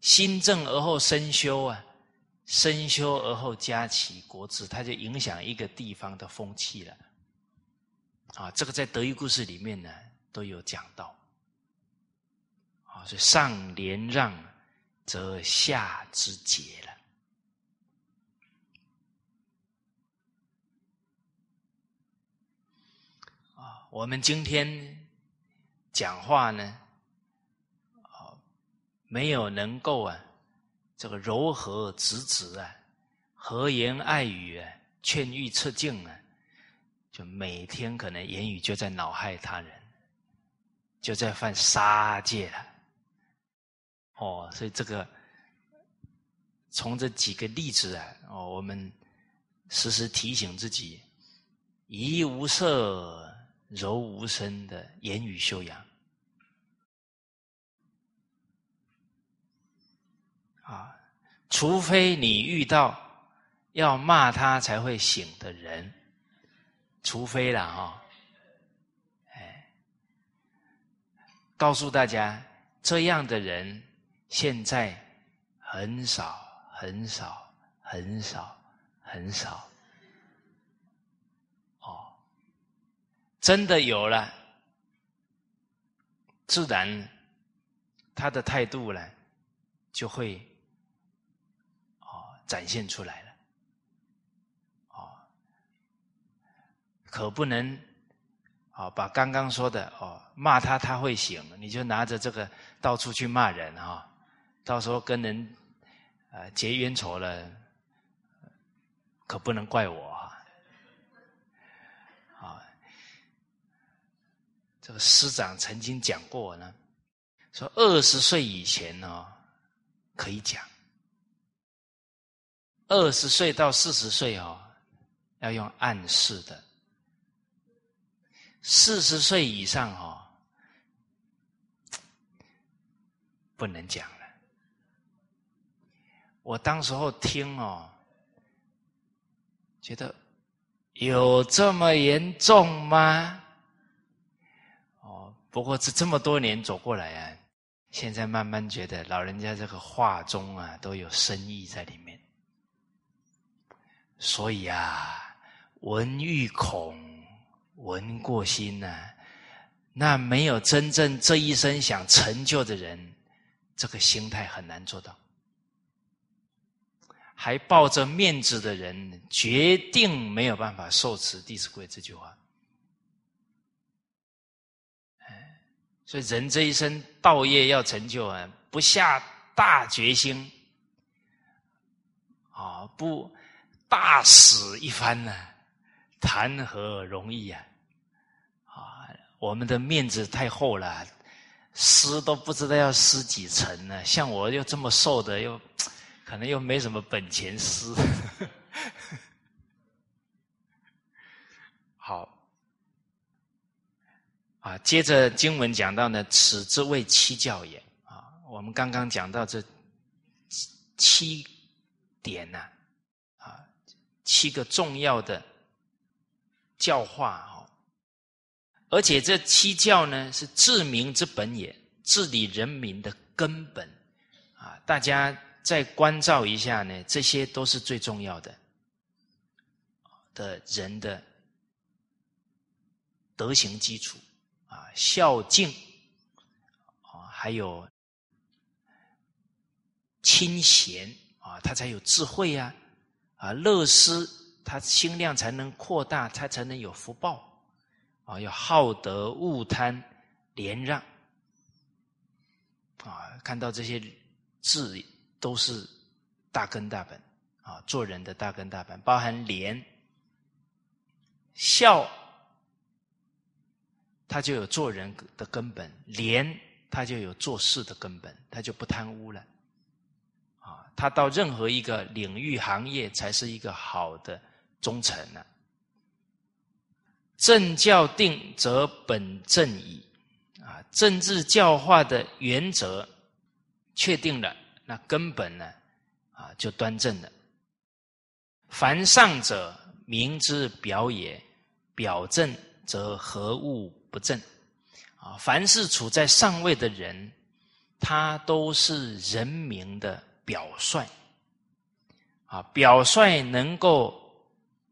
心正而后身修啊，身修而后加起国志，它就影响一个地方的风气了。啊，这个在德育故事里面呢都有讲到。啊，所以上连让，则下之节了。我们今天讲话呢，啊，没有能够啊，这个柔和直直啊，和言爱语啊，劝喻促进啊，就每天可能言语就在恼害他人，就在犯杀戒了。哦，所以这个从这几个例子啊，哦，我们时时提醒自己，一无色。柔无声的言语修养。啊，除非你遇到要骂他才会醒的人，除非了哈。哎，告诉大家，这样的人现在很少，很少，很少，很少。真的有了，自然他的态度呢就会哦。展现出来了，哦，可不能，哦，把刚刚说的哦骂他他会醒，你就拿着这个到处去骂人啊，到时候跟人呃结冤仇了，可不能怪我啊，啊，这个师长曾经讲过呢，说二十岁以前呢可以讲。二十岁到四十岁哦，要用暗示的；四十岁以上哦，不能讲了。我当时候听哦，觉得有这么严重吗？不过这这么多年走过来啊，现在慢慢觉得老人家这个话中啊，都有深意在里面。所以啊，闻欲恐，闻过心呐，那没有真正这一生想成就的人，这个心态很难做到。还抱着面子的人，决定没有办法受持《弟子规》这句话。所以人这一生道业要成就啊，不下大决心，啊不。大死一番呢，谈何容易啊！啊，我们的面子太厚了，撕都不知道要撕几层呢。像我又这么瘦的，又可能又没什么本钱撕。啊，接着经文讲到呢，此之谓七教也。啊，我们刚刚讲到这七点呢。啊七个重要的教化哦，而且这七教呢是治民之本也，治理人民的根本啊！大家再关照一下呢，这些都是最重要的的人的德行基础，孝敬啊，还有亲贤啊，他才有智慧呀。啊，乐施他心量才能扩大，他才能有福报。啊，要好德、恶贪、廉让。啊，看到这些字都是大根大本啊，做人的大根大本，包含廉、孝，他就有做人的根本；廉，他就有做事的根本，他就不贪污了。啊他到任何一个领域行业，才是一个好的忠臣呢。政教定则本正矣，啊，政治教化的原则确定了，那根本呢，啊，就端正了。凡上者，明之表也；表正则何物不正？啊，凡是处在上位的人，他都是人民的。表率啊，表率能够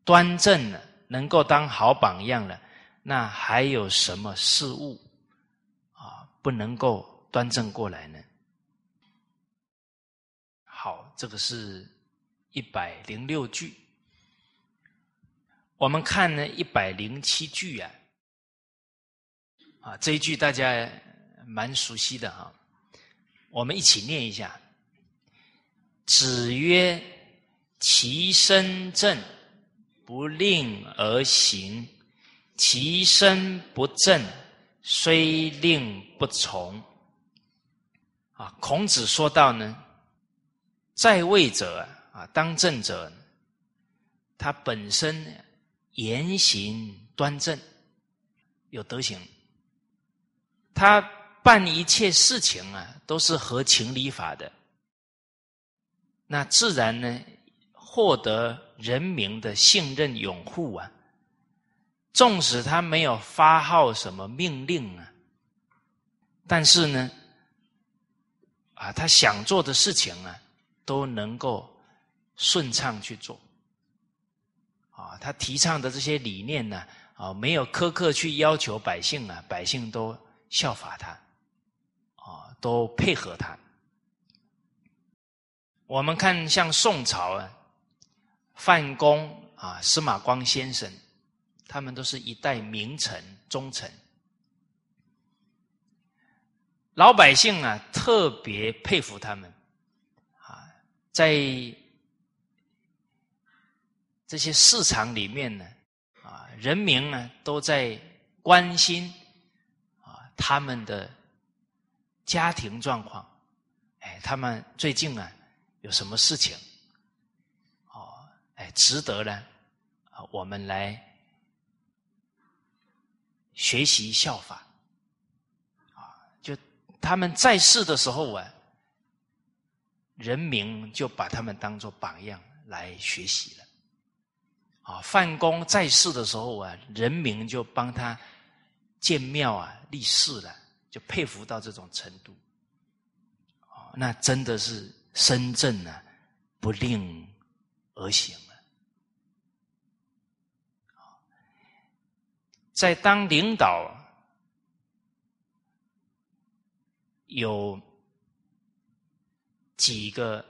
端正了，能够当好榜样了，那还有什么事物啊不能够端正过来呢？好，这个是一百零六句，我们看呢一百零七句啊，啊这一句大家蛮熟悉的哈，我们一起念一下。子曰：“其身正，不令而行；其身不正，虽令不从。”啊，孔子说到呢，在位者啊，当政者，他本身言行端正，有德行，他办一切事情啊，都是合情理法的，那自然呢，获得人民的信任拥护啊。纵使他没有发号什么命令啊，但是呢，啊，他想做的事情啊，都能够顺畅去做。啊，他提倡的这些理念呢，啊，没有苛刻去要求百姓啊，百姓都效法他，啊，都配合他。我们看像宋朝啊，范公啊，司马光先生。他们都是一代名臣、忠臣，老百姓啊特别佩服他们啊，在这些市场里面呢，啊，人民呢都在关心他们的家庭状况，哎，他们最近啊有什么事情？哦，哎，值得呢啊，我们来。学习效法，啊，就他们在世的时候啊，人民就把他们当做榜样来学习了。啊，范公在世的时候啊，人民就帮他建庙啊、立寺了，就佩服到这种程度。啊，那真的是身正呢，不令而行。在当领导有几个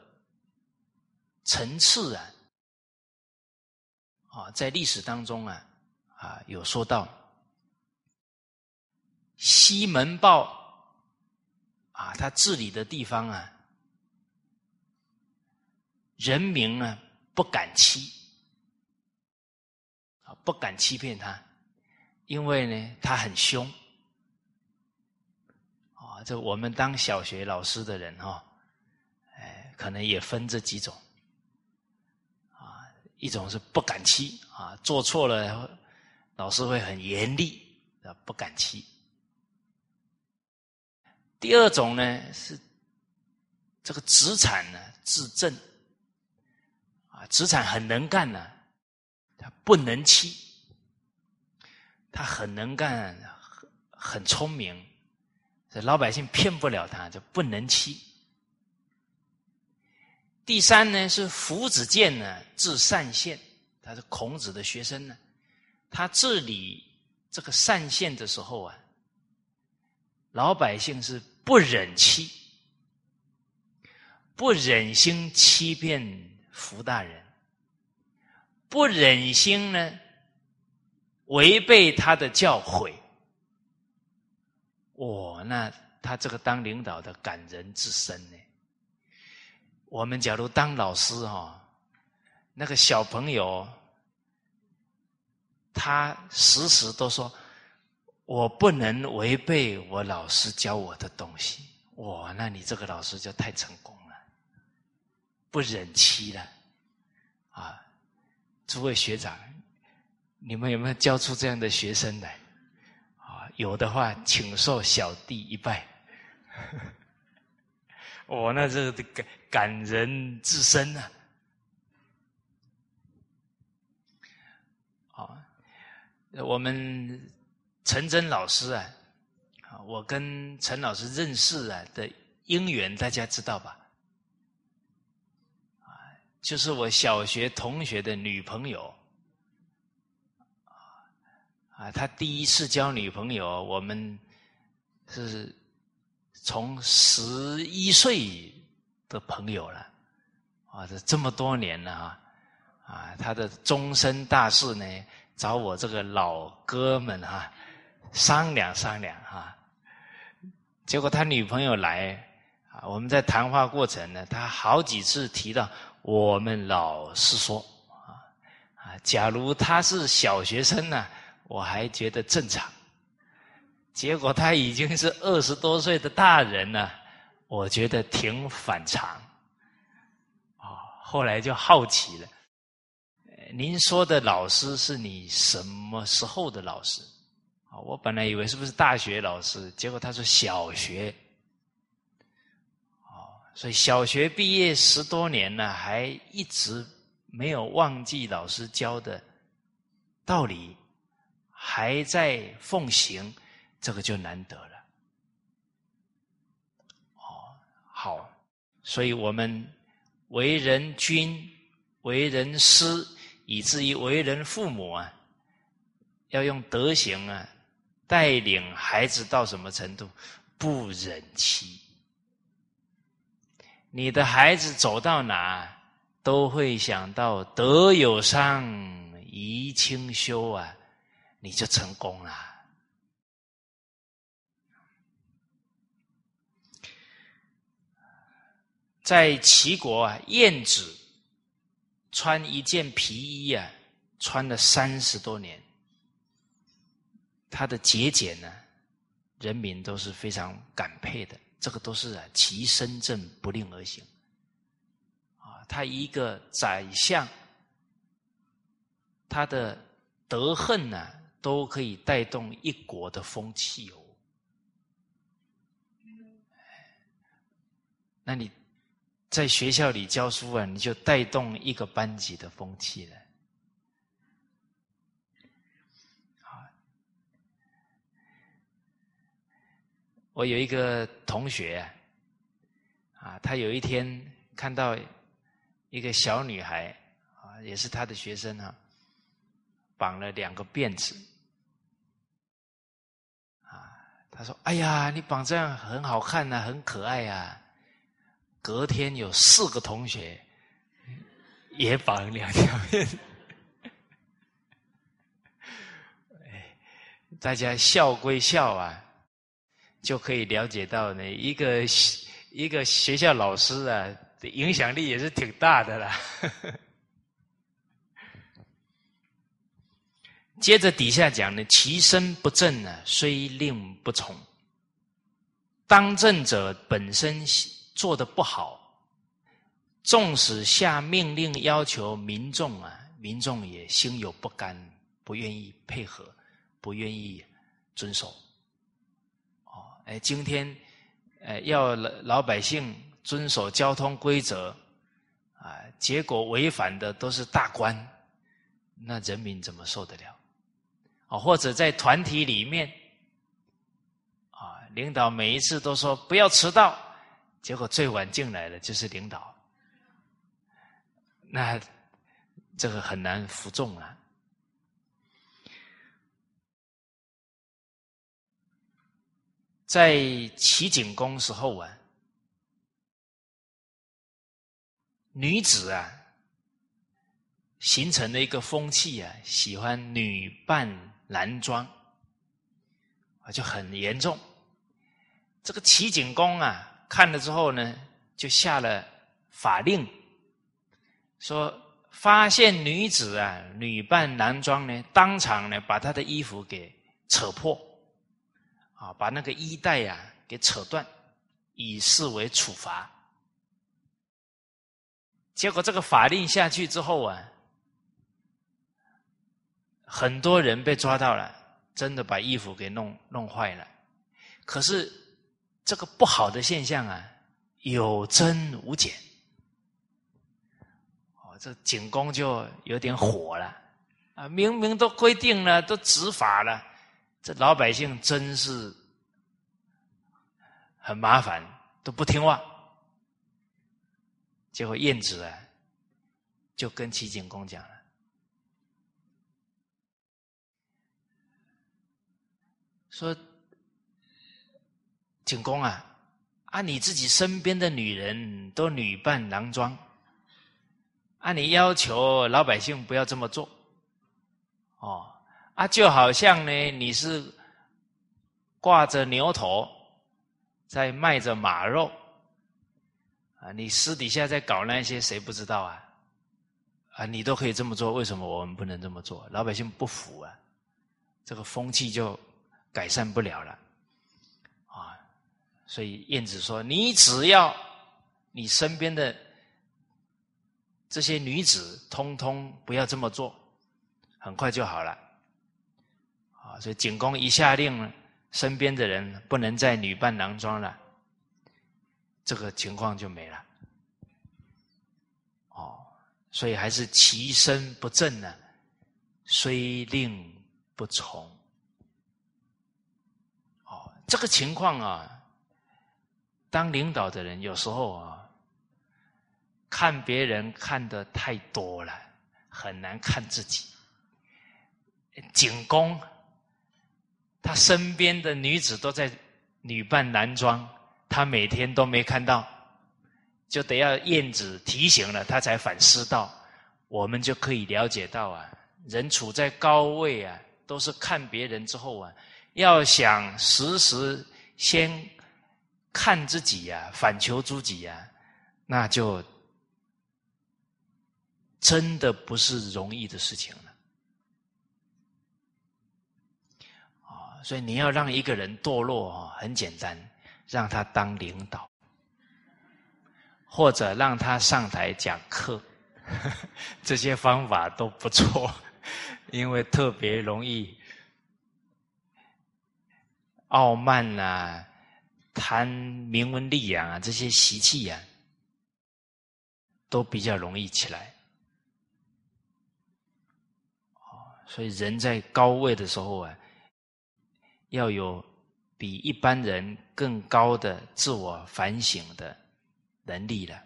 层次啊？啊，在历史当中啊，啊有说到西门豹啊，他治理的地方啊，人民啊不敢欺啊，不敢欺骗他。因为呢，他很凶，啊，这我们当小学老师的人哈，哎，可能也分这几种，啊，一种是不敢欺啊，做错了，老师会很严厉，啊，不敢欺。第二种呢是这个子产呢自正，啊，子产很能干呢，他不能欺。他很能干，很很聪明，这老百姓骗不了他，就不能欺。第三呢是夫子建呢治善县，他是孔子的学生呢，他治理这个善县的时候啊，老百姓是不忍欺，不忍心欺骗福大人，不忍心呢。违背他的教诲，哦，那他这个当领导的感人至深呢。我们假如当老师哈，那个小朋友，他时时都说，我不能违背我老师教我的东西。哇，那你这个老师就太成功了，不忍欺了，啊，诸位学长。你们有没有教出这样的学生来？啊，有的话，请受小弟一拜。我，那这个感感人至深呐！啊，我们陈真老师啊，我跟陈老师认识啊的因缘，大家知道吧？就是我小学同学的女朋友。啊，他第一次交女朋友，我们是从十一岁的朋友了，啊，这这么多年了啊，啊，他的终身大事呢，找我这个老哥们啊商量商量啊，结果他女朋友来啊，我们在谈话过程呢，他好几次提到我们老师说啊啊，假如他是小学生呢。我还觉得正常，结果他已经是二十多岁的大人了，我觉得挺反常。啊，后来就好奇了，您说的老师是你什么时候的老师？我本来以为是不是大学老师，结果他说小学。哦，所以小学毕业十多年了，还一直没有忘记老师教的道理，还在奉行，这个就难得了。哦，好，所以我们为人君、为人师，以至于为人父母啊，要用德行啊。带领孩子到什么程度？不忍欺。你的孩子走到哪，都会想到德有伤，贻亲羞啊，你就成功了。在齐国啊，晏子穿一件皮衣啊，穿了三十多年。他的节俭呢，人民都是非常感佩的。这个都是啊，其身正不令而行。啊，他一个宰相，他的德恨呢，都可以带动一国的风气哦。那你在学校里教书啊，你就带动一个班级的风气了。我有一个同学啊，他有一天看到一个小女孩啊，也是他的学生啊，绑了两个辫子啊，他说：“哎呀，你绑这样很好看呐，很可爱呀。”隔天有四个同学也绑两条辫子，大家笑归笑啊。就可以了解到呢，一个一个学校老师啊，影响力也是挺大的啦。接着底下讲呢，其身不正呢，虽令不从。当政者本身做的不好，纵使下命令要求民众啊，民众也心有不甘，不愿意配合，不愿意遵守。哎，今天，呃，要老老百姓遵守交通规则，啊，结果违反的都是大官，那人民怎么受得了？啊，或者在团体里面，啊，领导每一次都说不要迟到，结果最晚进来的就是领导，那这个很难服众啊。在齐景公时候啊，女子啊，形成了一个风气啊，喜欢女扮男装，啊，就很严重。这个齐景公啊，看了之后呢，就下了法令，说发现女子啊女扮男装呢，当场呢把她的衣服给扯破。啊，把那个衣带呀给扯断，以示为处罚。结果这个法令下去之后啊，很多人被抓到了，真的把衣服给弄弄坏了。可是这个不好的现象啊，有增无减。哦，这景公就有点火了啊！明明都规定了，都执法了。这老百姓真是很麻烦，都不听话。结果晏子啊，就跟齐景公讲了，说：“景公啊，啊你自己身边的女人都女扮男装，按你要求老百姓不要这么做，哦。”啊，就好像呢，你是挂着牛头在卖着马肉啊，你私底下在搞那些，谁不知道啊？啊，你都可以这么做，为什么我们不能这么做？老百姓不服啊，这个风气就改善不了了啊。所以晏子说：“你只要你身边的这些女子，通通不要这么做，很快就好了。”所以景公一下令，身边的人不能再女扮男装了，这个情况就没了。哦，所以还是其身不正呢，虽令不从。哦，这个情况啊，当领导的人有时候啊，看别人看的太多了，很难看自己。景公，他身边的女子都在女扮男装，他每天都没看到，就得要燕子提醒了，他才反思到。我们就可以了解到啊，人处在高位啊，都是看别人之后啊，要想时时先看自己呀，反求诸己呀，那就真的不是容易的事情。所以你要让一个人堕落哦，很简单，让他当领导，或者让他上台讲课，这些方法都不错，因为特别容易傲慢啊、贪名闻利养啊这些习气啊，都比较容易起来。所以人在高位的时候啊。要有比一般人更高的自我反省的能力了。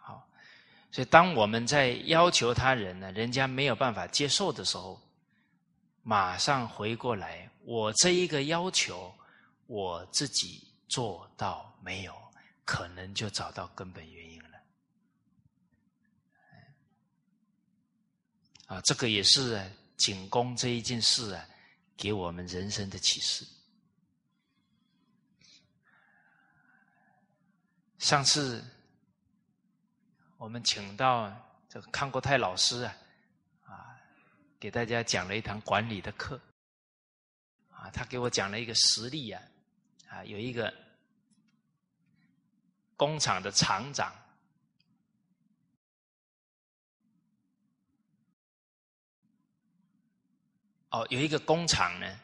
好，所以当我们在要求他人呢，人家没有办法接受的时候，马上回过来，我这一个要求，我自己做到没有，可能就找到根本原因。啊，这个也是景公这一件事啊，给我们人生的启示。上次我们请到这个康国泰老师啊，啊，给大家讲了一堂管理的课，啊，他给我讲了一个实例啊，啊，有一个工厂的厂长。哦，有一个工厂呢，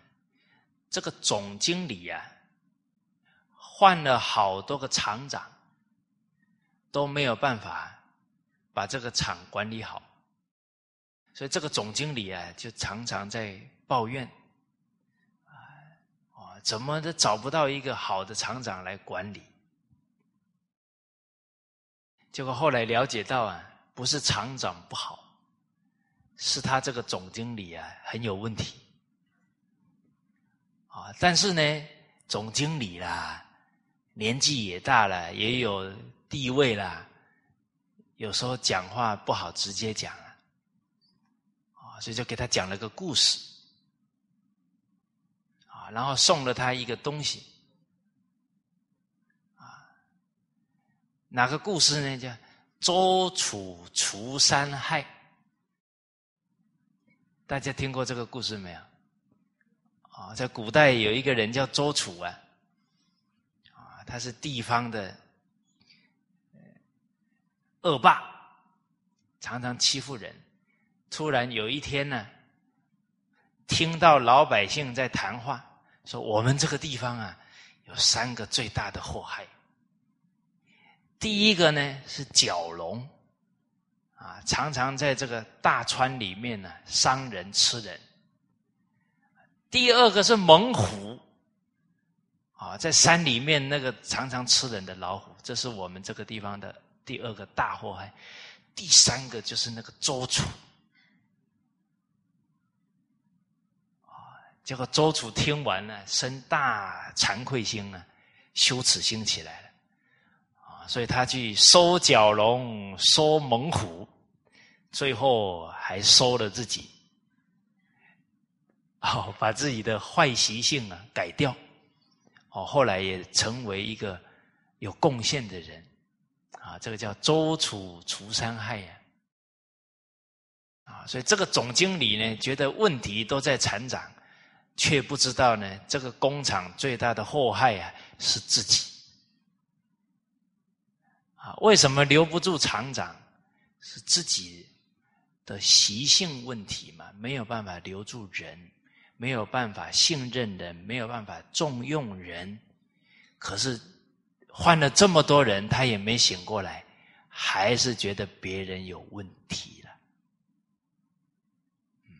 这个总经理啊，换了好多个厂长，都没有办法把这个厂管理好，所以这个总经理啊，就常常在抱怨，啊，怎么都找不到一个好的厂长来管理。结果后来了解到啊，不是厂长不好。是他这个总经理啊，很有问题啊！但是呢，总经理啦，年纪也大了，也有地位啦，有时候讲话不好直接讲啊，所以就给他讲了个故事啊，然后送了他一个东西啊，哪个故事呢？叫周楚除三害。大家听过这个故事没有？啊，在古代有一个人叫周楚啊，啊，他是地方的恶霸，常常欺负人。突然有一天呢，听到老百姓在谈话，说我们这个地方啊，有三个最大的祸害。第一个呢是蛟龙。啊，常常在这个大川里面呢伤人吃人。第二个是猛虎，啊，在山里面那个常常吃人的老虎，这是我们这个地方的第二个大祸害。第三个就是那个周楚，啊，结果周楚听完了，生大惭愧心啊，羞耻心起来了。所以他去收蛟龙，收猛虎，最后还收了自己，哦，把自己的坏习性啊改掉，哦，后来也成为一个有贡献的人，啊，这个叫周楚除三害呀，啊，所以这个总经理呢，觉得问题都在厂长，却不知道呢，这个工厂最大的祸害啊是自己。为什么留不住厂长？是自己的习性问题嘛？没有办法留住人，没有办法信任人，没有办法重用人。可是换了这么多人，他也没醒过来，还是觉得别人有问题了。嗯，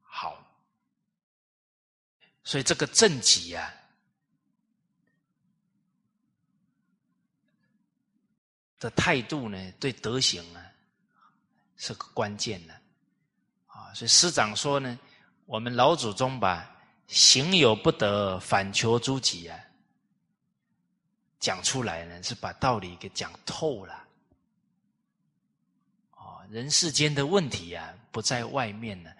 好，所以这个正己啊。的态度呢，对德行啊，是个关键的啊。所以师长说呢，我们老祖宗把“行有不得，反求诸己”啊，讲出来呢，是把道理给讲透了。哦，人世间的问题啊，不在外面呢，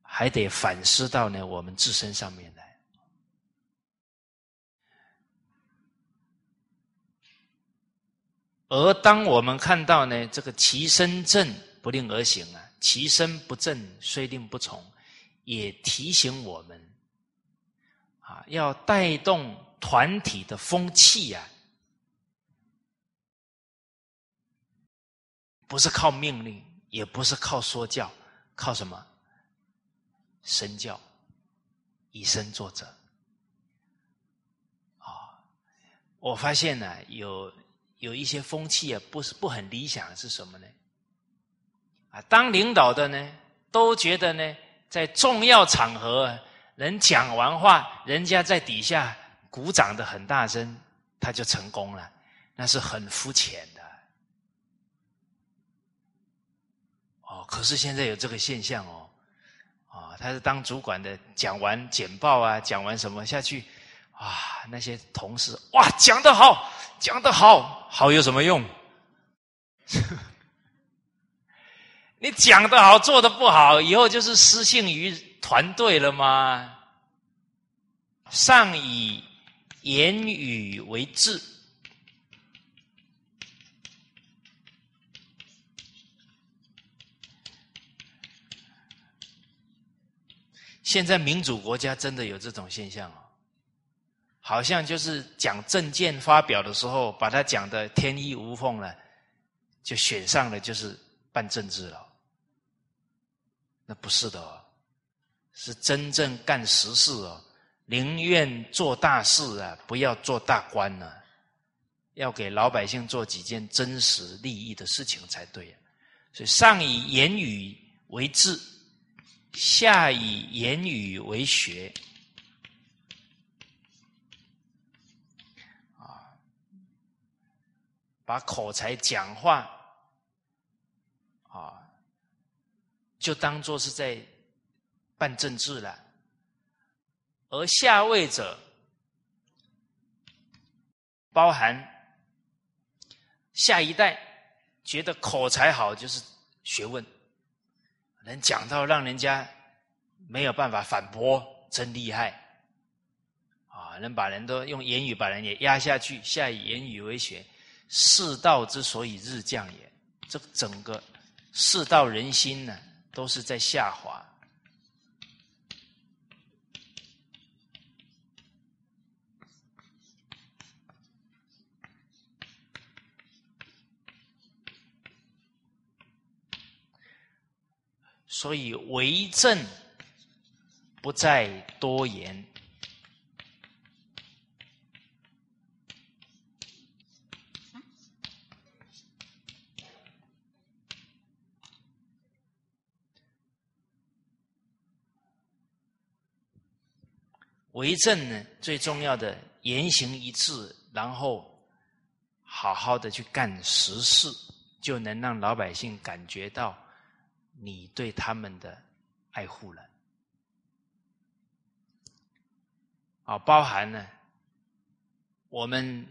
还得反思到呢我们自身上面来。而当我们看到呢，这个其身正不令而行啊，其身不正虽令不从，也提醒我们啊，要带动团体的风气呀，不是靠命令，也不是靠说教，靠什么？身教，以身作则。啊，我发现呢，有。有一些风气啊，不是不很理想，是什么呢？啊，当领导的呢，都觉得呢，在重要场合，人讲完话，人家在底下鼓掌的很大声，他就成功了，那是很肤浅的。哦，可是现在有这个现象哦，啊，他是当主管的，讲完简报啊，讲完什么下去。啊，那些同事哇，讲得好，讲得好，好有什么用？你讲得好，做的不好，以后就是失信于团队了吗？上以言语为治，现在民主国家真的有这种现象啊！好像就是讲政见发表的时候，把他讲的天衣无缝了，就选上了，就是办政治了。那不是的哦，是真正干实事哦，宁愿做大事啊，不要做大官呢，要给老百姓做几件真实利益的事情才对。所以上以言语为治，下以言语为学。把口才讲话啊，就当做是在办政治了。而下位者，包含下一代觉得口才好就是学问，能讲到让人家没有办法反驳，真厉害啊！能把人都用言语把人也压下去，下以言语为学。世道之所以日降也，这整个世道人心呢，都是在下滑。所以为政不在多言。为政呢，最重要的言行一致，然后好好的去干实事，就能让老百姓感觉到你对他们的爱护了。啊，包含呢，我们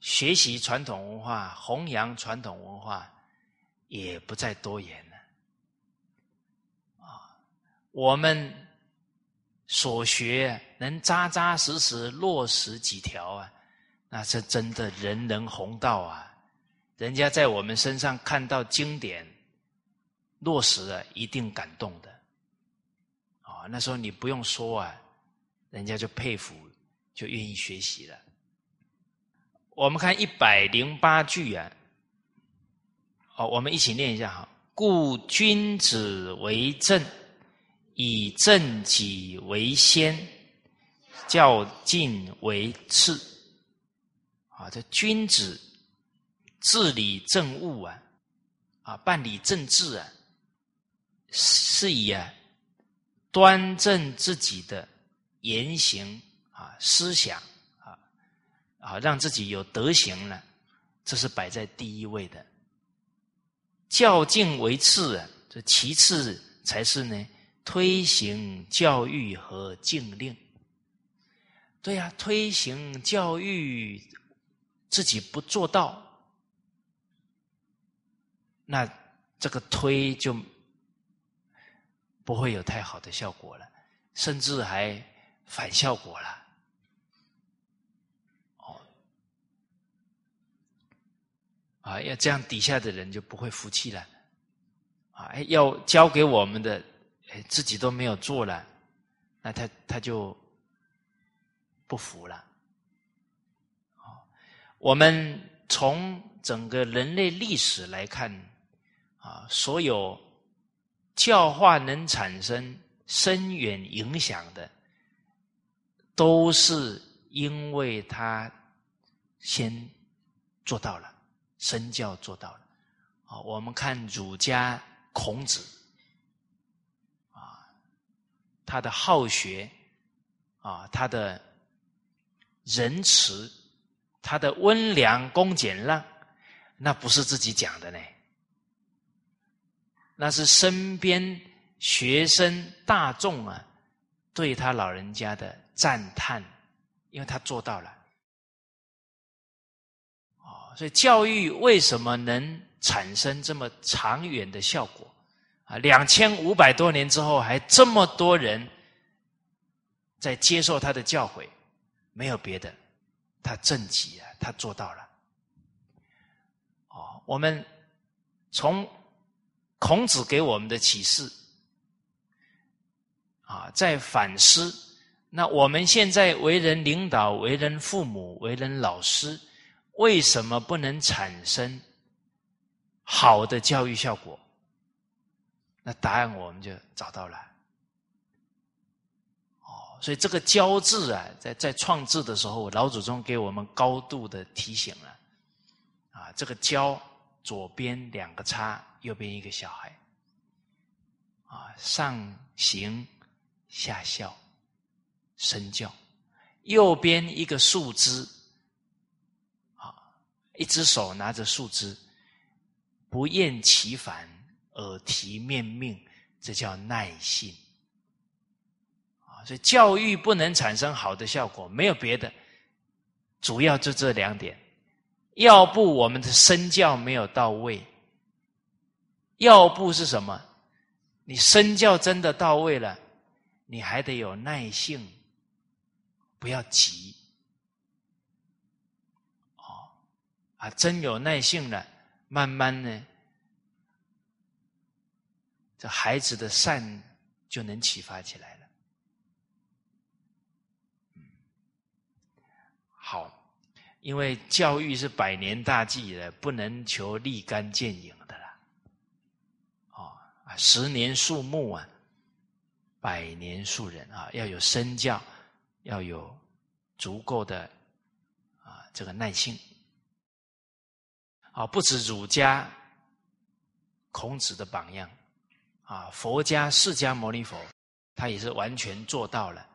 学习传统文化、弘扬传统文化，也不再多言了。啊，我们。所学能扎扎实实落实几条啊？那是真的人人弘道啊！人家在我们身上看到经典落实了，一定感动的。啊，那时候你不用说啊，人家就佩服，就愿意学习了。我们看一百零八句啊，哦，我们一起念一下哈。故君子为政，以正己为先，较劲为次。啊，这君子治理政务啊，啊，办理政治啊，是以啊，端正自己的言行啊，思想。啊，啊让自己有德行了，这是摆在第一位的。教敬为次啊，这其次才是呢。推行教育和禁令，对呀，推行教育自己不做到，那这个推就不会有太好的效果了，甚至还反效果了。啊，要这样，底下的人就不会服气了。啊，要交给我们的，自己都没有做了，那他他就不服了。我们从整个人类历史来看，啊，所有教化能产生深远影响的，都是因为他先做到了。身教做到了，啊，我们看儒家孔子，他的好学，啊，他的仁慈，他的温良恭俭让，那不是自己讲的呢，那是身边学生大众啊，对他老人家的赞叹，因为他做到了。所以教育为什么能产生这么长远的效果？啊，两千五百多年之后还这么多人在接受他的教诲，没有别的，他正极啊，他做到了。哦，我们从孔子给我们的启示啊，在反思。那我们现在为人领导、为人父母、为人老师。为什么不能产生好的教育效果？那答案我们就找到了。哦，所以这个“教”字啊，在在创制的时候，老祖宗给我们高度的提醒了。啊，这个“教”左边两个叉，右边一个小孩。啊，上行下效，身教；右边一个树枝。一只手拿着树枝，不厌其烦，耳提面命，这叫耐性。啊，所以教育不能产生好的效果，没有别的，主要就这两点。要不我们的身教没有到位，要不是什么？你身教真的到位了，你还得有耐性，不要急。啊，真有耐性了，慢慢呢，这孩子的善就能启发起来了。好，因为教育是百年大计的，不能求立竿见影的啦。哦，啊，十年树木啊，百年树人啊，要有身教，要有足够的啊这个耐性。啊，不止儒家孔子的榜样，啊，佛家释迦牟尼佛，他也是完全做到了，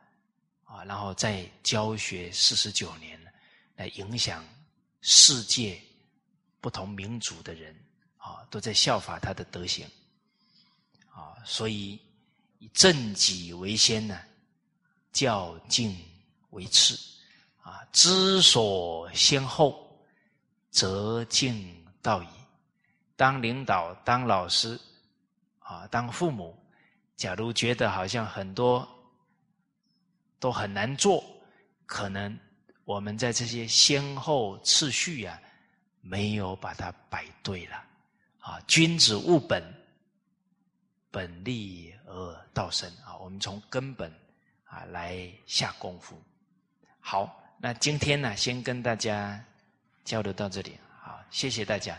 啊，然后在教学四十九年，来影响世界不同民族的人，啊，都在效法他的德行，啊，所以以正己为先呢，教敬为次，啊，知所先后。则敬道矣。当领导、当老师，啊，当父母，假如觉得好像很多都很难做，可能我们在这些先后次序啊，没有把它摆对了。啊，君子务本，本立而道生。啊，我们从根本啊来下功夫。好，那今天呢，先跟大家。交流到这里，好，谢谢大家。